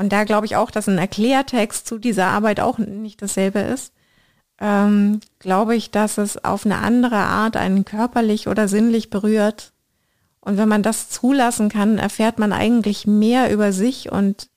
Und da glaube ich auch, dass ein Erklärtext zu dieser Arbeit auch nicht dasselbe ist. Ähm, glaube ich, dass es auf eine andere Art einen körperlich oder sinnlich berührt. Und wenn man das zulassen kann, erfährt man eigentlich mehr über sich und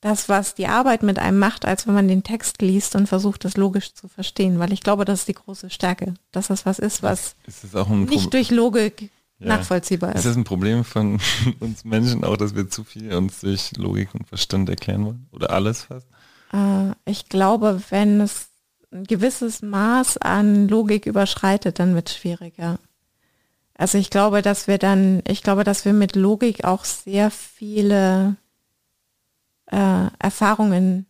das, was die Arbeit mit einem macht, als wenn man den Text liest und versucht, das logisch zu verstehen. Weil ich glaube, das ist die große Stärke, dass das was ist, was ist nicht durch Logik ja. nachvollziehbar ist. Ist das ein Problem von uns Menschen auch, dass wir zu viel uns durch Logik und Verstand erklären wollen? Oder alles fast? Äh, ich glaube, wenn es ein gewisses Maß an Logik überschreitet, dann wird es schwieriger. Also ich glaube, dass wir dann, ich glaube, dass wir mit Logik auch sehr viele äh, Erfahrungen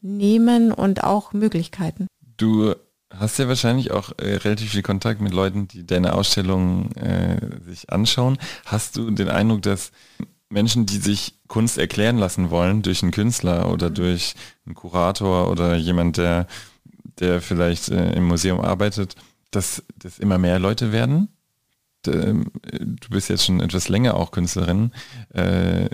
nehmen und auch Möglichkeiten. Du hast ja wahrscheinlich auch äh, relativ viel Kontakt mit Leuten, die deine Ausstellung äh, sich anschauen. Hast du den Eindruck, dass Menschen, die sich Kunst erklären lassen wollen durch einen Künstler oder mhm. durch einen Kurator oder jemand, der, der vielleicht äh, im Museum arbeitet, dass das immer mehr Leute werden? Ähm, du bist jetzt schon etwas länger auch Künstlerin. Äh,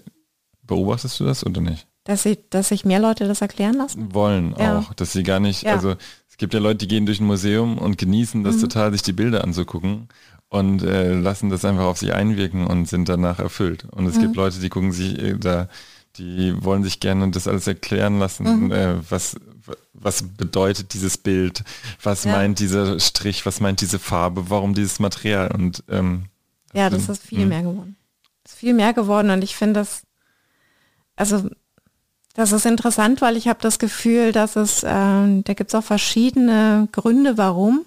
Beobachtest du das oder nicht? Dass, sie, dass sich mehr Leute das erklären lassen? Wollen ja. auch, dass sie gar nicht, ja. also gibt ja Leute, die gehen durch ein Museum und genießen das mhm. total, sich die Bilder anzugucken und äh, lassen das einfach auf sich einwirken und sind danach erfüllt. Und es mhm. gibt Leute, die gucken sich äh, da, die wollen sich gerne das alles erklären lassen, mhm. äh, was, was bedeutet dieses Bild, was ja. meint dieser Strich, was meint diese Farbe, warum dieses Material und ähm, ja, das ist viel mhm. mehr geworden. Das ist viel mehr geworden und ich finde das also das ist interessant, weil ich habe das Gefühl, dass es, äh, da gibt es auch verschiedene Gründe, warum.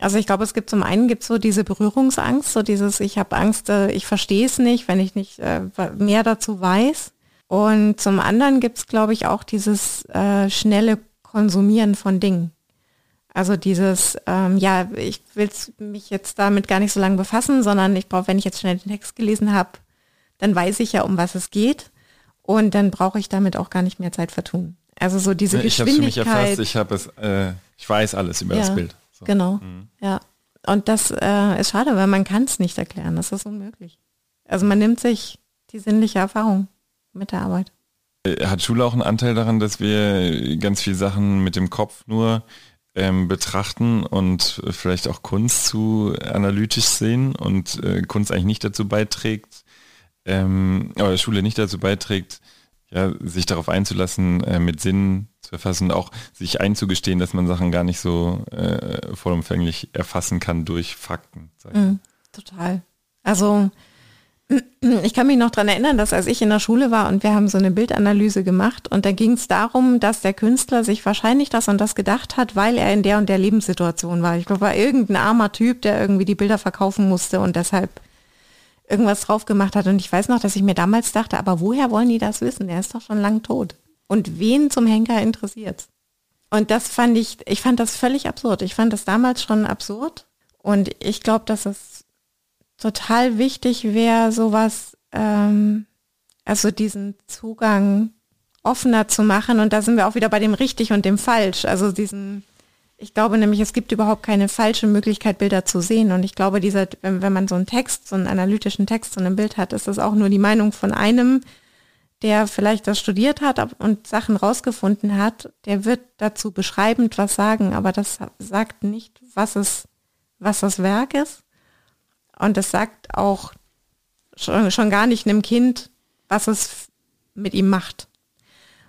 Also ich glaube, es gibt zum einen gibt so diese Berührungsangst, so dieses, ich habe Angst, äh, ich verstehe es nicht, wenn ich nicht äh, mehr dazu weiß. Und zum anderen gibt es, glaube ich, auch dieses äh, schnelle Konsumieren von Dingen. Also dieses, ähm, ja, ich will mich jetzt damit gar nicht so lange befassen, sondern ich brauche, wenn ich jetzt schnell den Text gelesen habe, dann weiß ich ja, um was es geht. Und dann brauche ich damit auch gar nicht mehr Zeit vertun. Also so diese ich Geschwindigkeit. Ich habe es ich habe es, äh, ich weiß alles über ja, das Bild. So. Genau, mhm. ja. Und das äh, ist schade, weil man kann es nicht erklären. Das ist unmöglich. Also man nimmt sich die sinnliche Erfahrung mit der Arbeit. Äh, hat Schule auch einen Anteil daran, dass wir ganz viele Sachen mit dem Kopf nur ähm, betrachten und vielleicht auch Kunst zu analytisch sehen und äh, Kunst eigentlich nicht dazu beiträgt, ähm, oder Schule nicht dazu beiträgt, ja, sich darauf einzulassen, äh, mit Sinn zu erfassen, auch sich einzugestehen, dass man Sachen gar nicht so äh, vollumfänglich erfassen kann durch Fakten. Mm, total. Also ich kann mich noch daran erinnern, dass als ich in der Schule war und wir haben so eine Bildanalyse gemacht und da ging es darum, dass der Künstler sich wahrscheinlich das und das gedacht hat, weil er in der und der Lebenssituation war. Ich glaube, war irgendein armer Typ, der irgendwie die Bilder verkaufen musste und deshalb irgendwas drauf gemacht hat. Und ich weiß noch, dass ich mir damals dachte, aber woher wollen die das wissen? Der ist doch schon lang tot. Und wen zum Henker interessiert? Und das fand ich, ich fand das völlig absurd. Ich fand das damals schon absurd. Und ich glaube, dass es total wichtig wäre, sowas, ähm, also diesen Zugang offener zu machen. Und da sind wir auch wieder bei dem richtig und dem falsch. Also diesen, ich glaube nämlich, es gibt überhaupt keine falsche Möglichkeit, Bilder zu sehen. Und ich glaube, dieser, wenn, man so einen Text, so einen analytischen Text, so ein Bild hat, ist das auch nur die Meinung von einem, der vielleicht das studiert hat und Sachen rausgefunden hat, der wird dazu beschreibend was sagen, aber das sagt nicht, was es, was das Werk ist. Und das sagt auch schon, schon gar nicht einem Kind, was es mit ihm macht.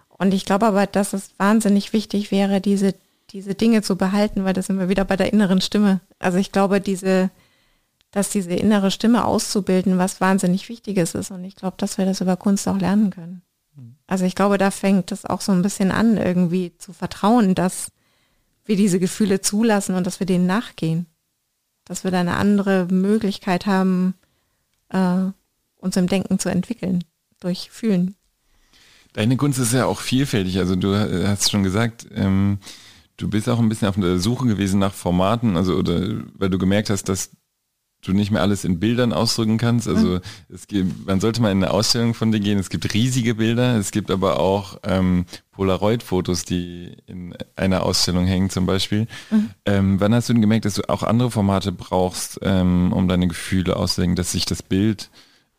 Und ich glaube aber, dass es wahnsinnig wichtig wäre, diese diese Dinge zu behalten, weil das sind wir wieder bei der inneren Stimme. Also ich glaube, diese, dass diese innere Stimme auszubilden, was wahnsinnig Wichtiges ist. Und ich glaube, dass wir das über Kunst auch lernen können. Also ich glaube, da fängt es auch so ein bisschen an, irgendwie zu vertrauen, dass wir diese Gefühle zulassen und dass wir denen nachgehen. Dass wir da eine andere Möglichkeit haben, äh, uns im Denken zu entwickeln, durch Fühlen. Deine Kunst ist ja auch vielfältig. Also du hast schon gesagt, ähm, Du bist auch ein bisschen auf der Suche gewesen nach Formaten, also oder weil du gemerkt hast, dass du nicht mehr alles in Bildern ausdrücken kannst. Also mhm. es gibt, man sollte mal in eine Ausstellung von dir gehen. Es gibt riesige Bilder, es gibt aber auch ähm, Polaroid-Fotos, die in einer Ausstellung hängen zum Beispiel. Mhm. Ähm, wann hast du denn gemerkt, dass du auch andere Formate brauchst, ähm, um deine Gefühle auszudrücken, dass sich das Bild,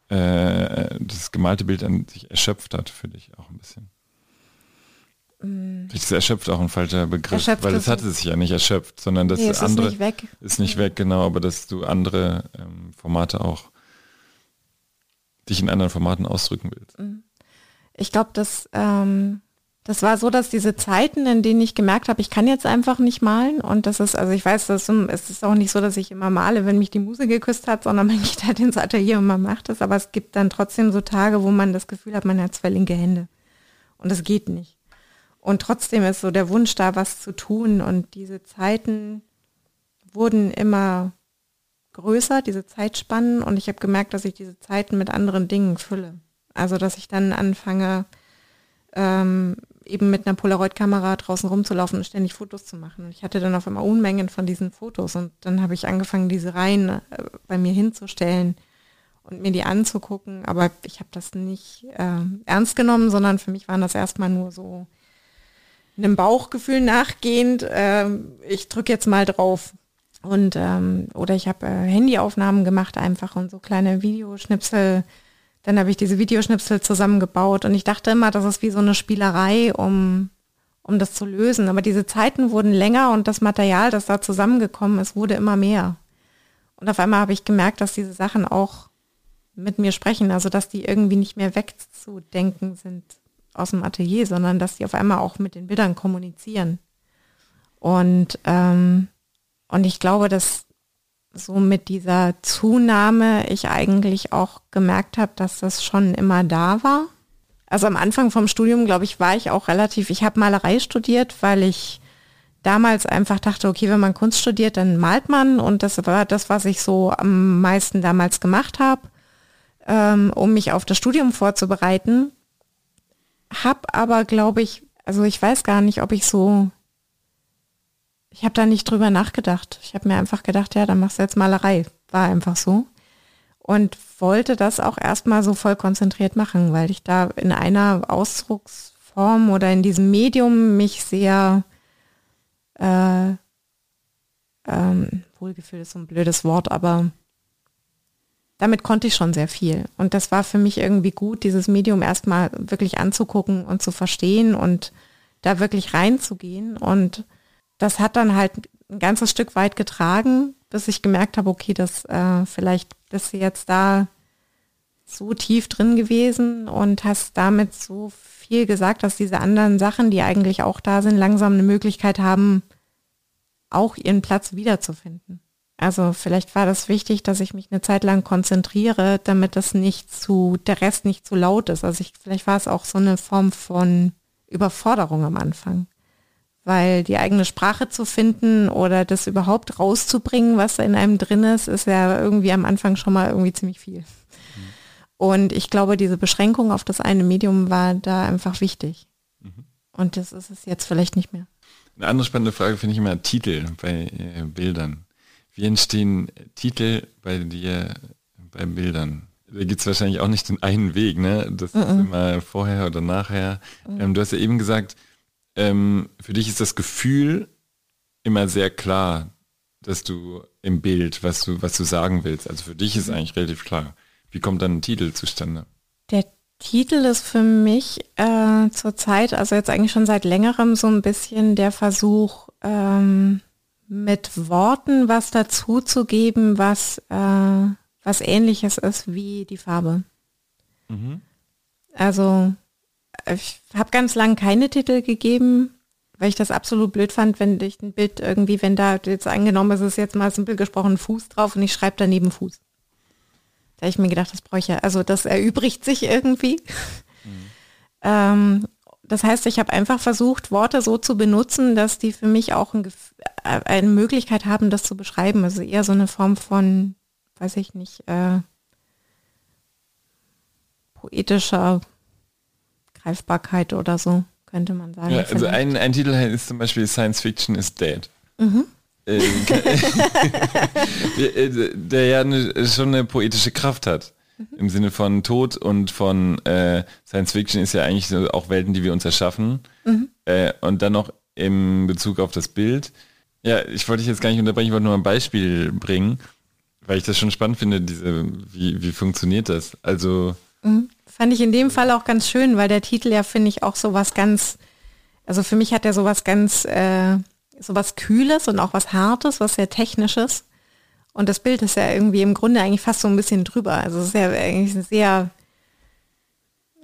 äh, das gemalte Bild an sich erschöpft hat für dich auch ein bisschen? Vielleicht ist erschöpft auch ein falscher Begriff, erschöpft weil es hat es sich ja nicht erschöpft, sondern das nee, andere ist nicht weg. Ist nicht weg, genau, aber dass du andere ähm, Formate auch dich in anderen Formaten ausdrücken willst. Mhm. Ich glaube, dass ähm, das war so, dass diese Zeiten, in denen ich gemerkt habe, ich kann jetzt einfach nicht malen und das ist, also ich weiß, dass es ist auch nicht so, dass ich immer male, wenn mich die Muse geküsst hat, sondern man geht halt ins Atelier und man macht es, aber es gibt dann trotzdem so Tage, wo man das Gefühl hat, man hat zwei linke Hände und es geht nicht. Und trotzdem ist so der Wunsch da, was zu tun. Und diese Zeiten wurden immer größer, diese Zeitspannen. Und ich habe gemerkt, dass ich diese Zeiten mit anderen Dingen fülle. Also, dass ich dann anfange, ähm, eben mit einer Polaroid-Kamera draußen rumzulaufen und ständig Fotos zu machen. Und ich hatte dann auf einmal Unmengen von diesen Fotos. Und dann habe ich angefangen, diese Reihen äh, bei mir hinzustellen und mir die anzugucken. Aber ich habe das nicht äh, ernst genommen, sondern für mich waren das erstmal nur so einem Bauchgefühl nachgehend, ähm, ich drücke jetzt mal drauf. Und ähm, oder ich habe äh, Handyaufnahmen gemacht einfach und so kleine Videoschnipsel. Dann habe ich diese Videoschnipsel zusammengebaut und ich dachte immer, das ist wie so eine Spielerei, um, um das zu lösen. Aber diese Zeiten wurden länger und das Material, das da zusammengekommen ist, wurde immer mehr. Und auf einmal habe ich gemerkt, dass diese Sachen auch mit mir sprechen, also dass die irgendwie nicht mehr wegzudenken sind aus dem Atelier, sondern dass die auf einmal auch mit den Bildern kommunizieren. Und, ähm, und ich glaube, dass so mit dieser Zunahme ich eigentlich auch gemerkt habe, dass das schon immer da war. Also am Anfang vom Studium, glaube ich, war ich auch relativ, ich habe Malerei studiert, weil ich damals einfach dachte, okay, wenn man Kunst studiert, dann malt man und das war das, was ich so am meisten damals gemacht habe, ähm, um mich auf das Studium vorzubereiten habe aber, glaube ich, also ich weiß gar nicht, ob ich so, ich habe da nicht drüber nachgedacht. Ich habe mir einfach gedacht, ja, dann machst du jetzt Malerei. War einfach so. Und wollte das auch erstmal so voll konzentriert machen, weil ich da in einer Ausdrucksform oder in diesem Medium mich sehr äh, ähm, Wohlgefühl ist so ein blödes Wort, aber damit konnte ich schon sehr viel. Und das war für mich irgendwie gut, dieses Medium erstmal wirklich anzugucken und zu verstehen und da wirklich reinzugehen. Und das hat dann halt ein ganzes Stück weit getragen, bis ich gemerkt habe, okay, das äh, vielleicht bist du jetzt da so tief drin gewesen und hast damit so viel gesagt, dass diese anderen Sachen, die eigentlich auch da sind, langsam eine Möglichkeit haben, auch ihren Platz wiederzufinden. Also vielleicht war das wichtig, dass ich mich eine Zeit lang konzentriere, damit das nicht zu, der Rest nicht zu laut ist. Also ich, vielleicht war es auch so eine Form von Überforderung am Anfang. Weil die eigene Sprache zu finden oder das überhaupt rauszubringen, was in einem drin ist, ist ja irgendwie am Anfang schon mal irgendwie ziemlich viel. Mhm. Und ich glaube, diese Beschränkung auf das eine Medium war da einfach wichtig. Mhm. Und das ist es jetzt vielleicht nicht mehr. Eine andere spannende Frage finde ich immer Titel bei äh, Bildern. Wie entstehen Titel bei dir bei Bildern? Da gibt es wahrscheinlich auch nicht den einen Weg, ne? Das -mm. ist immer vorher oder nachher. Mm. Ähm, du hast ja eben gesagt, ähm, für dich ist das Gefühl immer sehr klar, dass du im Bild, was du, was du sagen willst. Also für dich ist mhm. eigentlich relativ klar. Wie kommt dann ein Titel zustande? Der Titel ist für mich äh, zurzeit, also jetzt eigentlich schon seit längerem so ein bisschen der Versuch, ähm, mit Worten was dazu zu geben, was, äh, was ähnliches ist wie die Farbe. Mhm. Also ich habe ganz lange keine Titel gegeben, weil ich das absolut blöd fand, wenn ich ein Bild irgendwie, wenn da jetzt angenommen ist, ist jetzt mal simpel gesprochen Fuß drauf und ich schreibe daneben Fuß. Da habe ich mir gedacht, das bräuchte, ich also das erübrigt sich irgendwie. Mhm. ähm, das heißt, ich habe einfach versucht, Worte so zu benutzen, dass die für mich auch ein, äh, eine Möglichkeit haben, das zu beschreiben. Also eher so eine Form von, weiß ich nicht, äh, poetischer Greifbarkeit oder so, könnte man sagen. Ja, also ein, ein Titel ist zum Beispiel Science Fiction is Dead. Mhm. äh, äh, der ja eine, schon eine poetische Kraft hat. Im Sinne von Tod und von äh, Science Fiction ist ja eigentlich so auch Welten, die wir uns erschaffen. Mhm. Äh, und dann noch im Bezug auf das Bild. Ja, ich wollte dich jetzt gar nicht unterbrechen, ich wollte nur ein Beispiel bringen, weil ich das schon spannend finde, diese, wie, wie funktioniert das? Also. Mhm. Fand ich in dem Fall auch ganz schön, weil der Titel ja, finde ich, auch so was ganz, also für mich hat er so was ganz, äh, so was Kühles und auch was Hartes, was sehr Technisches. Und das Bild ist ja irgendwie im Grunde eigentlich fast so ein bisschen drüber. Also es ist ja eigentlich sehr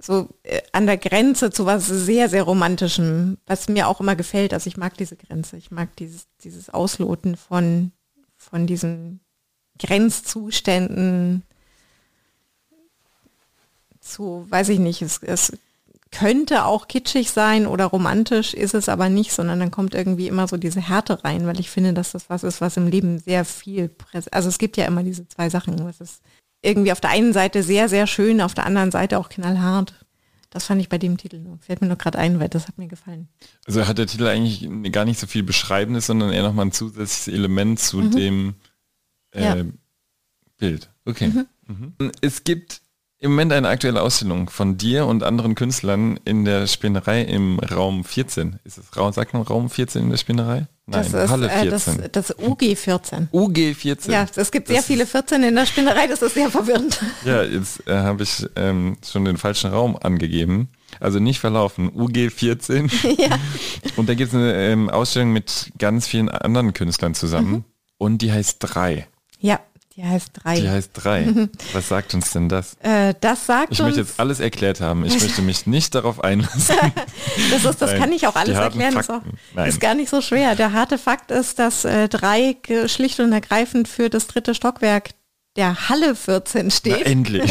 so äh, an der Grenze zu was sehr, sehr romantischem, was mir auch immer gefällt. Also ich mag diese Grenze. Ich mag dieses, dieses Ausloten von, von diesen Grenzzuständen zu, weiß ich nicht, es, es könnte auch kitschig sein oder romantisch, ist es aber nicht, sondern dann kommt irgendwie immer so diese Härte rein, weil ich finde, dass das was ist, was im Leben sehr viel präsent. Also es gibt ja immer diese zwei Sachen. Es ist irgendwie auf der einen Seite sehr, sehr schön, auf der anderen Seite auch knallhart. Das fand ich bei dem Titel nur. Fällt mir nur gerade ein, weil das hat mir gefallen. Also hat der Titel eigentlich gar nicht so viel Beschreibendes, sondern eher nochmal ein zusätzliches Element zu mhm. dem äh, ja. Bild. Okay. Mhm. Mhm. Es gibt im Moment eine aktuelle Ausstellung von dir und anderen Künstlern in der Spinnerei im Raum 14. Ist es Raum, sagt man Raum 14 in der Spinnerei? Nein, das ist, Halle 14. Äh, das, das, UG 14. UG 14. Ja, es gibt sehr viele 14 in der Spinnerei, das ist sehr verwirrend. Ja, jetzt äh, habe ich ähm, schon den falschen Raum angegeben. Also nicht verlaufen, UG 14. ja. Und da gibt es eine ähm, Ausstellung mit ganz vielen anderen Künstlern zusammen. Mhm. Und die heißt 3. Ja, die heißt drei. Die heißt drei. Was sagt uns denn das? Äh, das sagt Ich möchte jetzt alles erklärt haben. Ich möchte mich nicht darauf einlassen. das ist, das Nein, kann ich auch alles erklären. Das ist, auch, ist, gar nicht so schwer. Der harte Fakt ist, dass äh, drei schlicht und ergreifend für das dritte Stockwerk der Halle 14 steht. Na, endlich.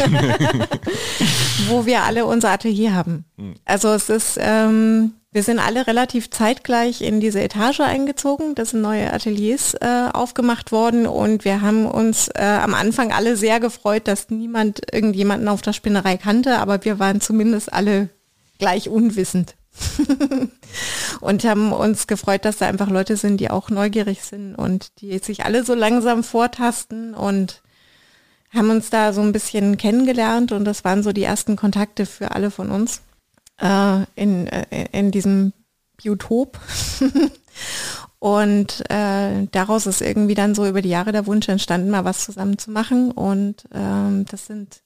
wo wir alle unser Atelier haben. Hm. Also es ist ähm, wir sind alle relativ zeitgleich in diese Etage eingezogen. Da sind neue Ateliers äh, aufgemacht worden und wir haben uns äh, am Anfang alle sehr gefreut, dass niemand irgendjemanden auf der Spinnerei kannte, aber wir waren zumindest alle gleich unwissend. und haben uns gefreut, dass da einfach Leute sind, die auch neugierig sind und die sich alle so langsam vortasten und haben uns da so ein bisschen kennengelernt und das waren so die ersten Kontakte für alle von uns äh, in, äh, in diesem Biotop. und äh, daraus ist irgendwie dann so über die Jahre der Wunsch entstanden, mal was zusammen zu machen. Und ähm, das sind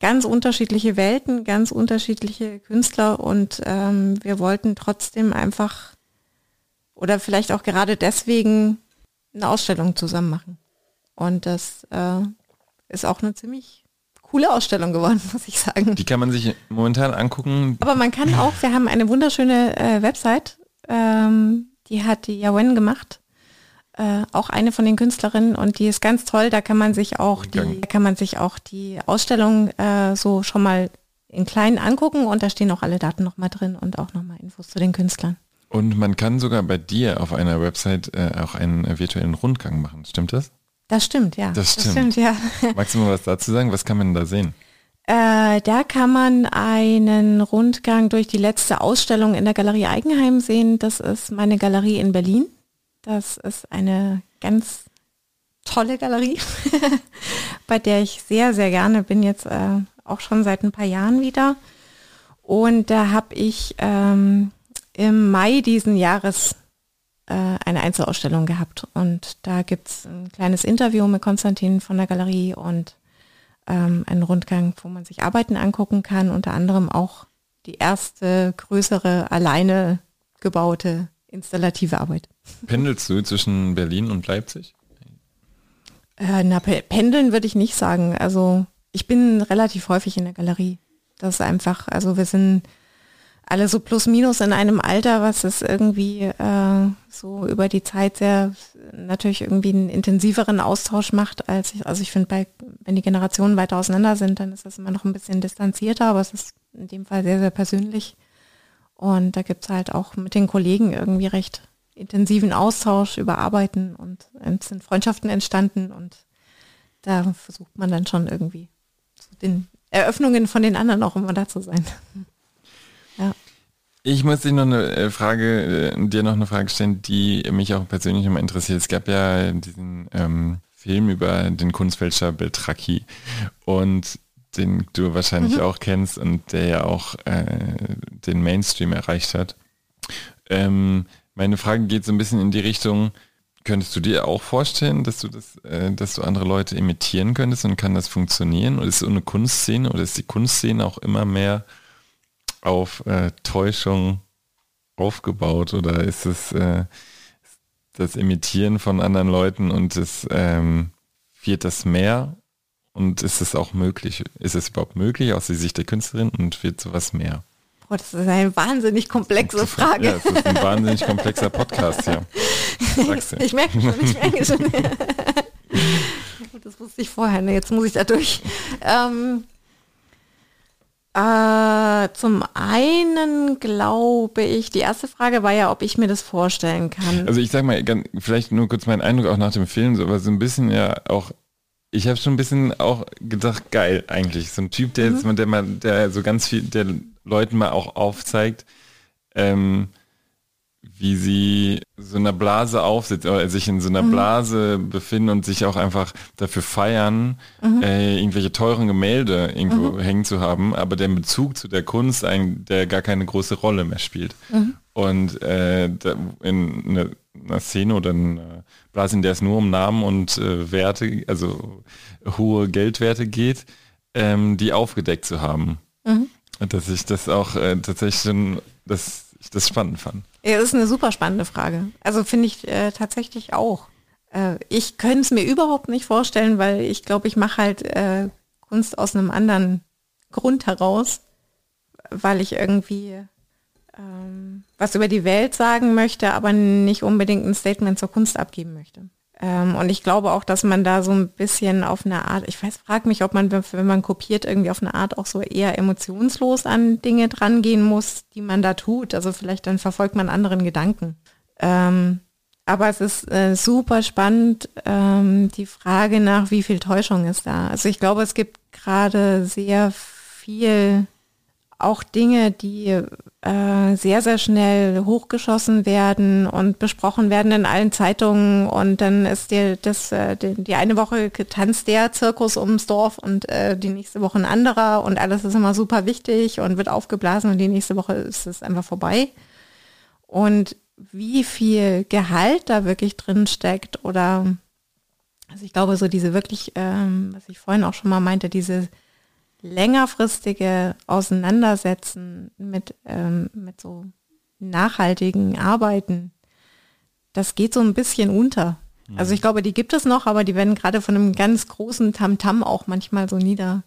ganz unterschiedliche Welten, ganz unterschiedliche Künstler und ähm, wir wollten trotzdem einfach oder vielleicht auch gerade deswegen eine Ausstellung zusammen machen. Und das äh, ist auch eine ziemlich coole Ausstellung geworden, muss ich sagen. Die kann man sich momentan angucken. Aber man kann auch, wir haben eine wunderschöne äh, Website, ähm, die hat die Yawen gemacht. Äh, auch eine von den Künstlerinnen und die ist ganz toll. Da kann man sich auch die, kann man sich auch die Ausstellung äh, so schon mal in klein angucken und da stehen auch alle Daten nochmal drin und auch nochmal Infos zu den Künstlern. Und man kann sogar bei dir auf einer Website äh, auch einen äh, virtuellen Rundgang machen, stimmt das? Das stimmt, ja. Das stimmt, das stimmt ja. Magst du mal was dazu sagen? Was kann man da sehen? Äh, da kann man einen Rundgang durch die letzte Ausstellung in der Galerie Eigenheim sehen. Das ist meine Galerie in Berlin. Das ist eine ganz tolle Galerie, bei der ich sehr, sehr gerne bin, jetzt äh, auch schon seit ein paar Jahren wieder. Und da habe ich ähm, im Mai diesen Jahres eine Einzelausstellung gehabt. Und da gibt es ein kleines Interview mit Konstantin von der Galerie und ähm, einen Rundgang, wo man sich Arbeiten angucken kann, unter anderem auch die erste größere alleine gebaute installative Arbeit. Pendelst du zwischen Berlin und Leipzig? Äh, na, pendeln würde ich nicht sagen. Also ich bin relativ häufig in der Galerie. Das ist einfach, also wir sind alle so plus minus in einem Alter, was es irgendwie äh, so über die Zeit sehr natürlich irgendwie einen intensiveren Austausch macht, als ich, also ich finde, wenn die Generationen weiter auseinander sind, dann ist das immer noch ein bisschen distanzierter, aber es ist in dem Fall sehr, sehr persönlich. Und da gibt es halt auch mit den Kollegen irgendwie recht intensiven Austausch über Arbeiten und es sind Freundschaften entstanden und da versucht man dann schon irgendwie den Eröffnungen von den anderen auch immer da zu sein. Ich muss dir noch eine äh, Frage, äh, dir noch eine Frage stellen, die mich auch persönlich immer interessiert. Es gab ja diesen ähm, Film über den Kunstfälscher Beltracchi und den du wahrscheinlich mhm. auch kennst und der ja auch äh, den Mainstream erreicht hat. Ähm, meine Frage geht so ein bisschen in die Richtung, könntest du dir auch vorstellen, dass du das, äh, dass du andere Leute imitieren könntest und kann das funktionieren? Oder ist es so eine Kunstszene oder ist die Kunstszene auch immer mehr auf äh, Täuschung aufgebaut oder ist es äh, das Imitieren von anderen Leuten und es ähm, wird das mehr und ist es auch möglich? Ist es überhaupt möglich aus der Sicht der Künstlerin und wird sowas mehr? Boah, das ist eine wahnsinnig komplexe Frage. Ja, es ist ein wahnsinnig komplexer Podcast hier. Ich merke schon, ich merke schon. das wusste ich vorher, ne? jetzt muss ich da durch. Ähm, äh, zum einen glaube ich, die erste Frage war ja, ob ich mir das vorstellen kann. Also ich sag mal, vielleicht nur kurz mein Eindruck auch nach dem Film, so, aber so ein bisschen ja auch, ich habe schon ein bisschen auch gedacht, geil eigentlich. So ein Typ, der mhm. jetzt, der mal, der so ganz viel, der Leuten mal auch aufzeigt, ähm, wie sie so einer Blase aufsitzen oder sich in so einer mhm. Blase befinden und sich auch einfach dafür feiern, mhm. äh, irgendwelche teuren Gemälde irgendwo mhm. hängen zu haben, aber der Bezug zu der Kunst, ein, der gar keine große Rolle mehr spielt. Mhm. Und äh, in einer, einer Szene oder einer Blase, in der es nur um Namen und äh, Werte, also hohe Geldwerte geht, ähm, die aufgedeckt zu haben. Mhm. Dass ich das auch äh, tatsächlich schon, dass ich das spannend fand. Ja, das ist eine super spannende Frage. Also finde ich äh, tatsächlich auch. Äh, ich könnte es mir überhaupt nicht vorstellen, weil ich glaube, ich mache halt äh, Kunst aus einem anderen Grund heraus, weil ich irgendwie ähm, was über die Welt sagen möchte, aber nicht unbedingt ein Statement zur Kunst abgeben möchte. Ähm, und ich glaube auch, dass man da so ein bisschen auf eine Art, ich weiß, frag mich, ob man, wenn man kopiert, irgendwie auf eine Art auch so eher emotionslos an Dinge drangehen muss, die man da tut. Also vielleicht dann verfolgt man anderen Gedanken. Ähm, aber es ist äh, super spannend, ähm, die Frage nach, wie viel Täuschung ist da. Also ich glaube, es gibt gerade sehr viel auch Dinge, die äh, sehr, sehr schnell hochgeschossen werden und besprochen werden in allen Zeitungen und dann ist der, das, äh, die, die eine Woche tanzt der Zirkus ums Dorf und äh, die nächste Woche ein anderer und alles ist immer super wichtig und wird aufgeblasen und die nächste Woche ist es einfach vorbei. Und wie viel Gehalt da wirklich drin steckt oder also ich glaube so diese wirklich, ähm, was ich vorhin auch schon mal meinte, diese längerfristige Auseinandersetzen mit, ähm, mit so nachhaltigen Arbeiten, das geht so ein bisschen unter. Also ich glaube, die gibt es noch, aber die werden gerade von einem ganz großen Tamtam -Tam auch manchmal so nieder,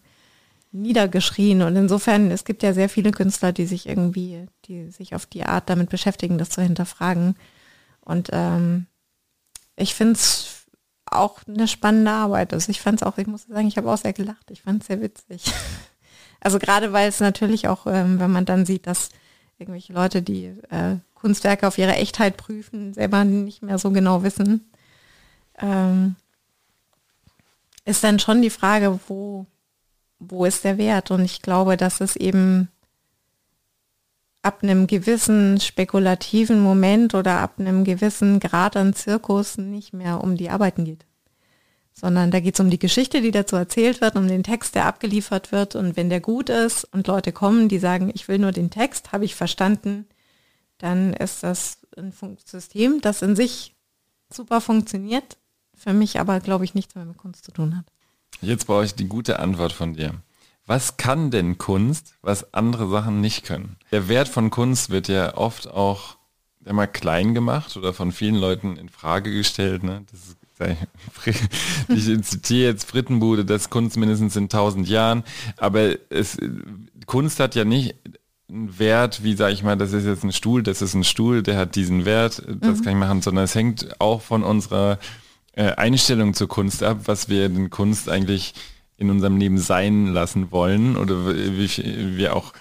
niedergeschrien. Und insofern, es gibt ja sehr viele Künstler, die sich irgendwie, die sich auf die Art damit beschäftigen, das zu hinterfragen. Und ähm, ich finde es auch eine spannende Arbeit ist. Ich fand es auch, ich muss sagen, ich habe auch sehr gelacht. Ich fand es sehr witzig. Also gerade weil es natürlich auch, ähm, wenn man dann sieht, dass irgendwelche Leute, die äh, Kunstwerke auf ihre Echtheit prüfen, selber nicht mehr so genau wissen, ähm, ist dann schon die Frage, wo, wo ist der Wert? Und ich glaube, dass es eben ab einem gewissen spekulativen Moment oder ab einem gewissen Grad an Zirkus nicht mehr um die Arbeiten geht. Sondern da geht es um die Geschichte, die dazu erzählt wird, um den Text, der abgeliefert wird. Und wenn der gut ist und Leute kommen, die sagen, ich will nur den Text, habe ich verstanden, dann ist das ein System, das in sich super funktioniert, für mich aber, glaube ich, nichts mehr mit Kunst zu tun hat. Jetzt brauche ich die gute Antwort von dir was kann denn Kunst, was andere Sachen nicht können? Der Wert von Kunst wird ja oft auch immer klein gemacht oder von vielen Leuten in Frage gestellt. Ne? Das ist, ich zitiere jetzt Frittenbude, das Kunst mindestens in tausend Jahren, aber es, Kunst hat ja nicht einen Wert, wie sage ich mal, das ist jetzt ein Stuhl, das ist ein Stuhl, der hat diesen Wert, das mhm. kann ich machen, sondern es hängt auch von unserer äh, Einstellung zur Kunst ab, was wir den Kunst eigentlich in unserem Leben sein lassen wollen oder wie wir auch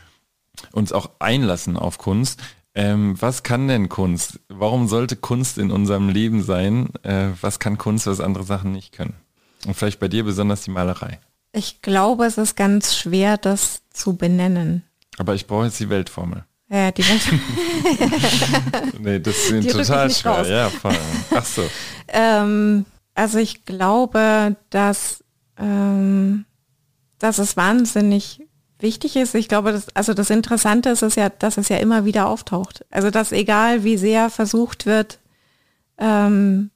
uns auch einlassen auf Kunst. Ähm, was kann denn Kunst? Warum sollte Kunst in unserem Leben sein? Äh, was kann Kunst, was andere Sachen nicht können? Und vielleicht bei dir besonders die Malerei. Ich glaube, es ist ganz schwer, das zu benennen. Aber ich brauche jetzt die Weltformel. Ja, die Welt. nee, das sind total schwer. Raus. Ja, voll. Ach so. ähm, also ich glaube, dass, ähm, dass es wahnsinnig wichtig ist. Ich glaube, dass, also das Interessante ist, ist ja, dass es ja immer wieder auftaucht. Also dass egal wie sehr versucht wird, ähm,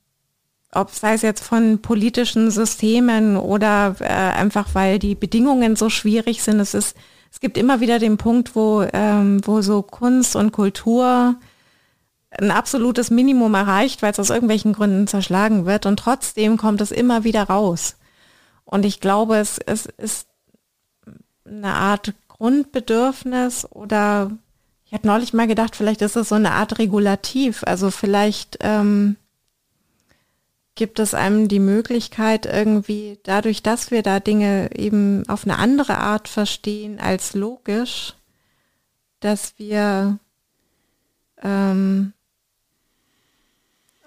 ob sei es jetzt von politischen Systemen oder äh, einfach weil die Bedingungen so schwierig sind, es ist, es gibt immer wieder den Punkt, wo, ähm, wo so Kunst und Kultur ein absolutes Minimum erreicht, weil es aus irgendwelchen Gründen zerschlagen wird und trotzdem kommt es immer wieder raus. Und ich glaube, es, es ist eine Art Grundbedürfnis oder ich hatte neulich mal gedacht, vielleicht ist es so eine Art Regulativ. Also vielleicht ähm, gibt es einem die Möglichkeit irgendwie dadurch, dass wir da Dinge eben auf eine andere Art verstehen als logisch, dass wir ähm,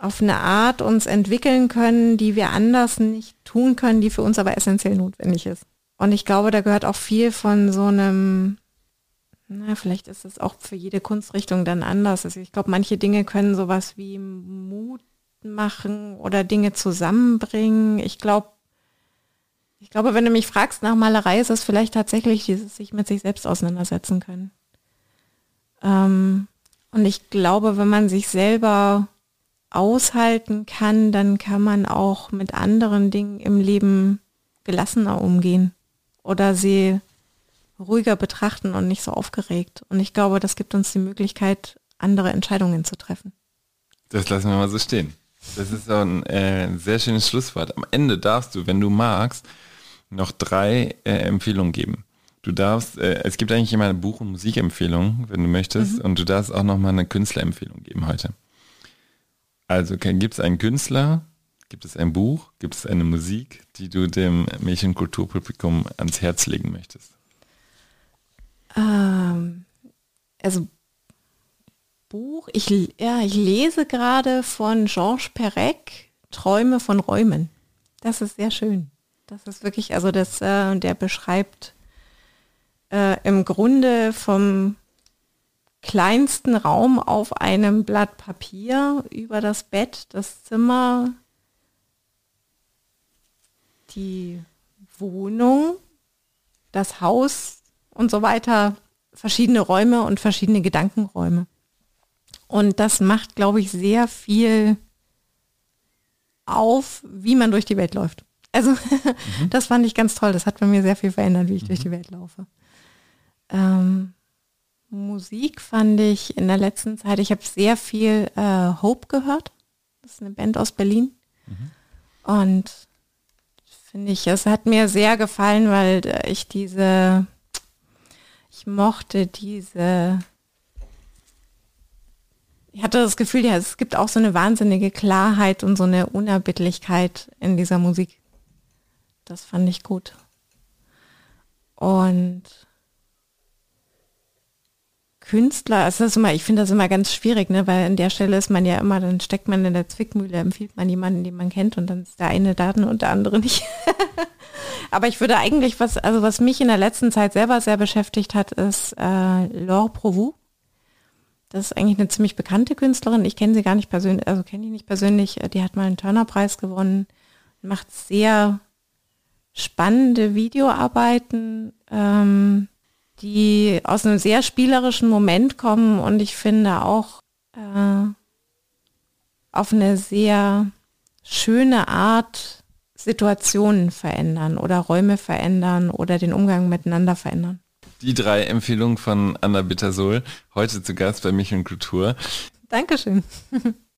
auf eine Art uns entwickeln können, die wir anders nicht tun können, die für uns aber essentiell notwendig ist. Und ich glaube, da gehört auch viel von so einem, na, vielleicht ist es auch für jede Kunstrichtung dann anders. Also ich glaube, manche Dinge können sowas wie Mut machen oder Dinge zusammenbringen. Ich glaube, ich glaube, wenn du mich fragst nach Malerei, ist es vielleicht tatsächlich dieses sich mit sich selbst auseinandersetzen können. Ähm, und ich glaube, wenn man sich selber aushalten kann, dann kann man auch mit anderen Dingen im Leben gelassener umgehen oder sie ruhiger betrachten und nicht so aufgeregt. Und ich glaube, das gibt uns die Möglichkeit, andere Entscheidungen zu treffen. Das lassen wir mal so stehen. Das ist ein äh, sehr schönes Schlusswort. Am Ende darfst du, wenn du magst, noch drei äh, Empfehlungen geben. Du darfst, äh, es gibt eigentlich immer eine Buch- und Musikempfehlung, wenn du möchtest, mhm. und du darfst auch noch mal eine Künstlerempfehlung geben heute. Also gibt es einen Künstler, gibt es ein Buch, gibt es eine Musik, die du dem Mädchenkulturpublikum ans Herz legen möchtest? Ähm, also Buch, ich, ja, ich lese gerade von Georges Perec Träume von Räumen. Das ist sehr schön. Das ist wirklich, also das, äh, der beschreibt äh, im Grunde vom kleinsten Raum auf einem Blatt Papier über das Bett, das Zimmer, die Wohnung, das Haus und so weiter, verschiedene Räume und verschiedene Gedankenräume. Und das macht, glaube ich, sehr viel auf, wie man durch die Welt läuft. Also mhm. das fand ich ganz toll. Das hat bei mir sehr viel verändert, wie ich mhm. durch die Welt laufe. Ähm, Musik fand ich in der letzten Zeit, ich habe sehr viel äh, Hope gehört. Das ist eine Band aus Berlin. Mhm. Und finde ich, es hat mir sehr gefallen, weil ich diese, ich mochte diese, ich hatte das Gefühl, ja, es gibt auch so eine wahnsinnige Klarheit und so eine Unerbittlichkeit in dieser Musik. Das fand ich gut. Und Künstler, also das immer, ich finde das immer ganz schwierig, ne, weil an der Stelle ist man ja immer, dann steckt man in der Zwickmühle, empfiehlt man jemanden, den man kennt und dann ist der eine da und der andere nicht. Aber ich würde eigentlich, was, also was mich in der letzten Zeit selber sehr beschäftigt hat, ist äh, Laure Provou. Das ist eigentlich eine ziemlich bekannte Künstlerin. Ich kenne sie gar nicht persönlich, also kenne ich nicht persönlich. Die hat mal einen Turner-Preis gewonnen, macht sehr spannende Videoarbeiten. Ähm, die aus einem sehr spielerischen Moment kommen und ich finde auch äh, auf eine sehr schöne Art Situationen verändern oder Räume verändern oder den Umgang miteinander verändern. Die drei Empfehlungen von Anna Bittersol, heute zu Gast bei Mich und Kultur. Dankeschön.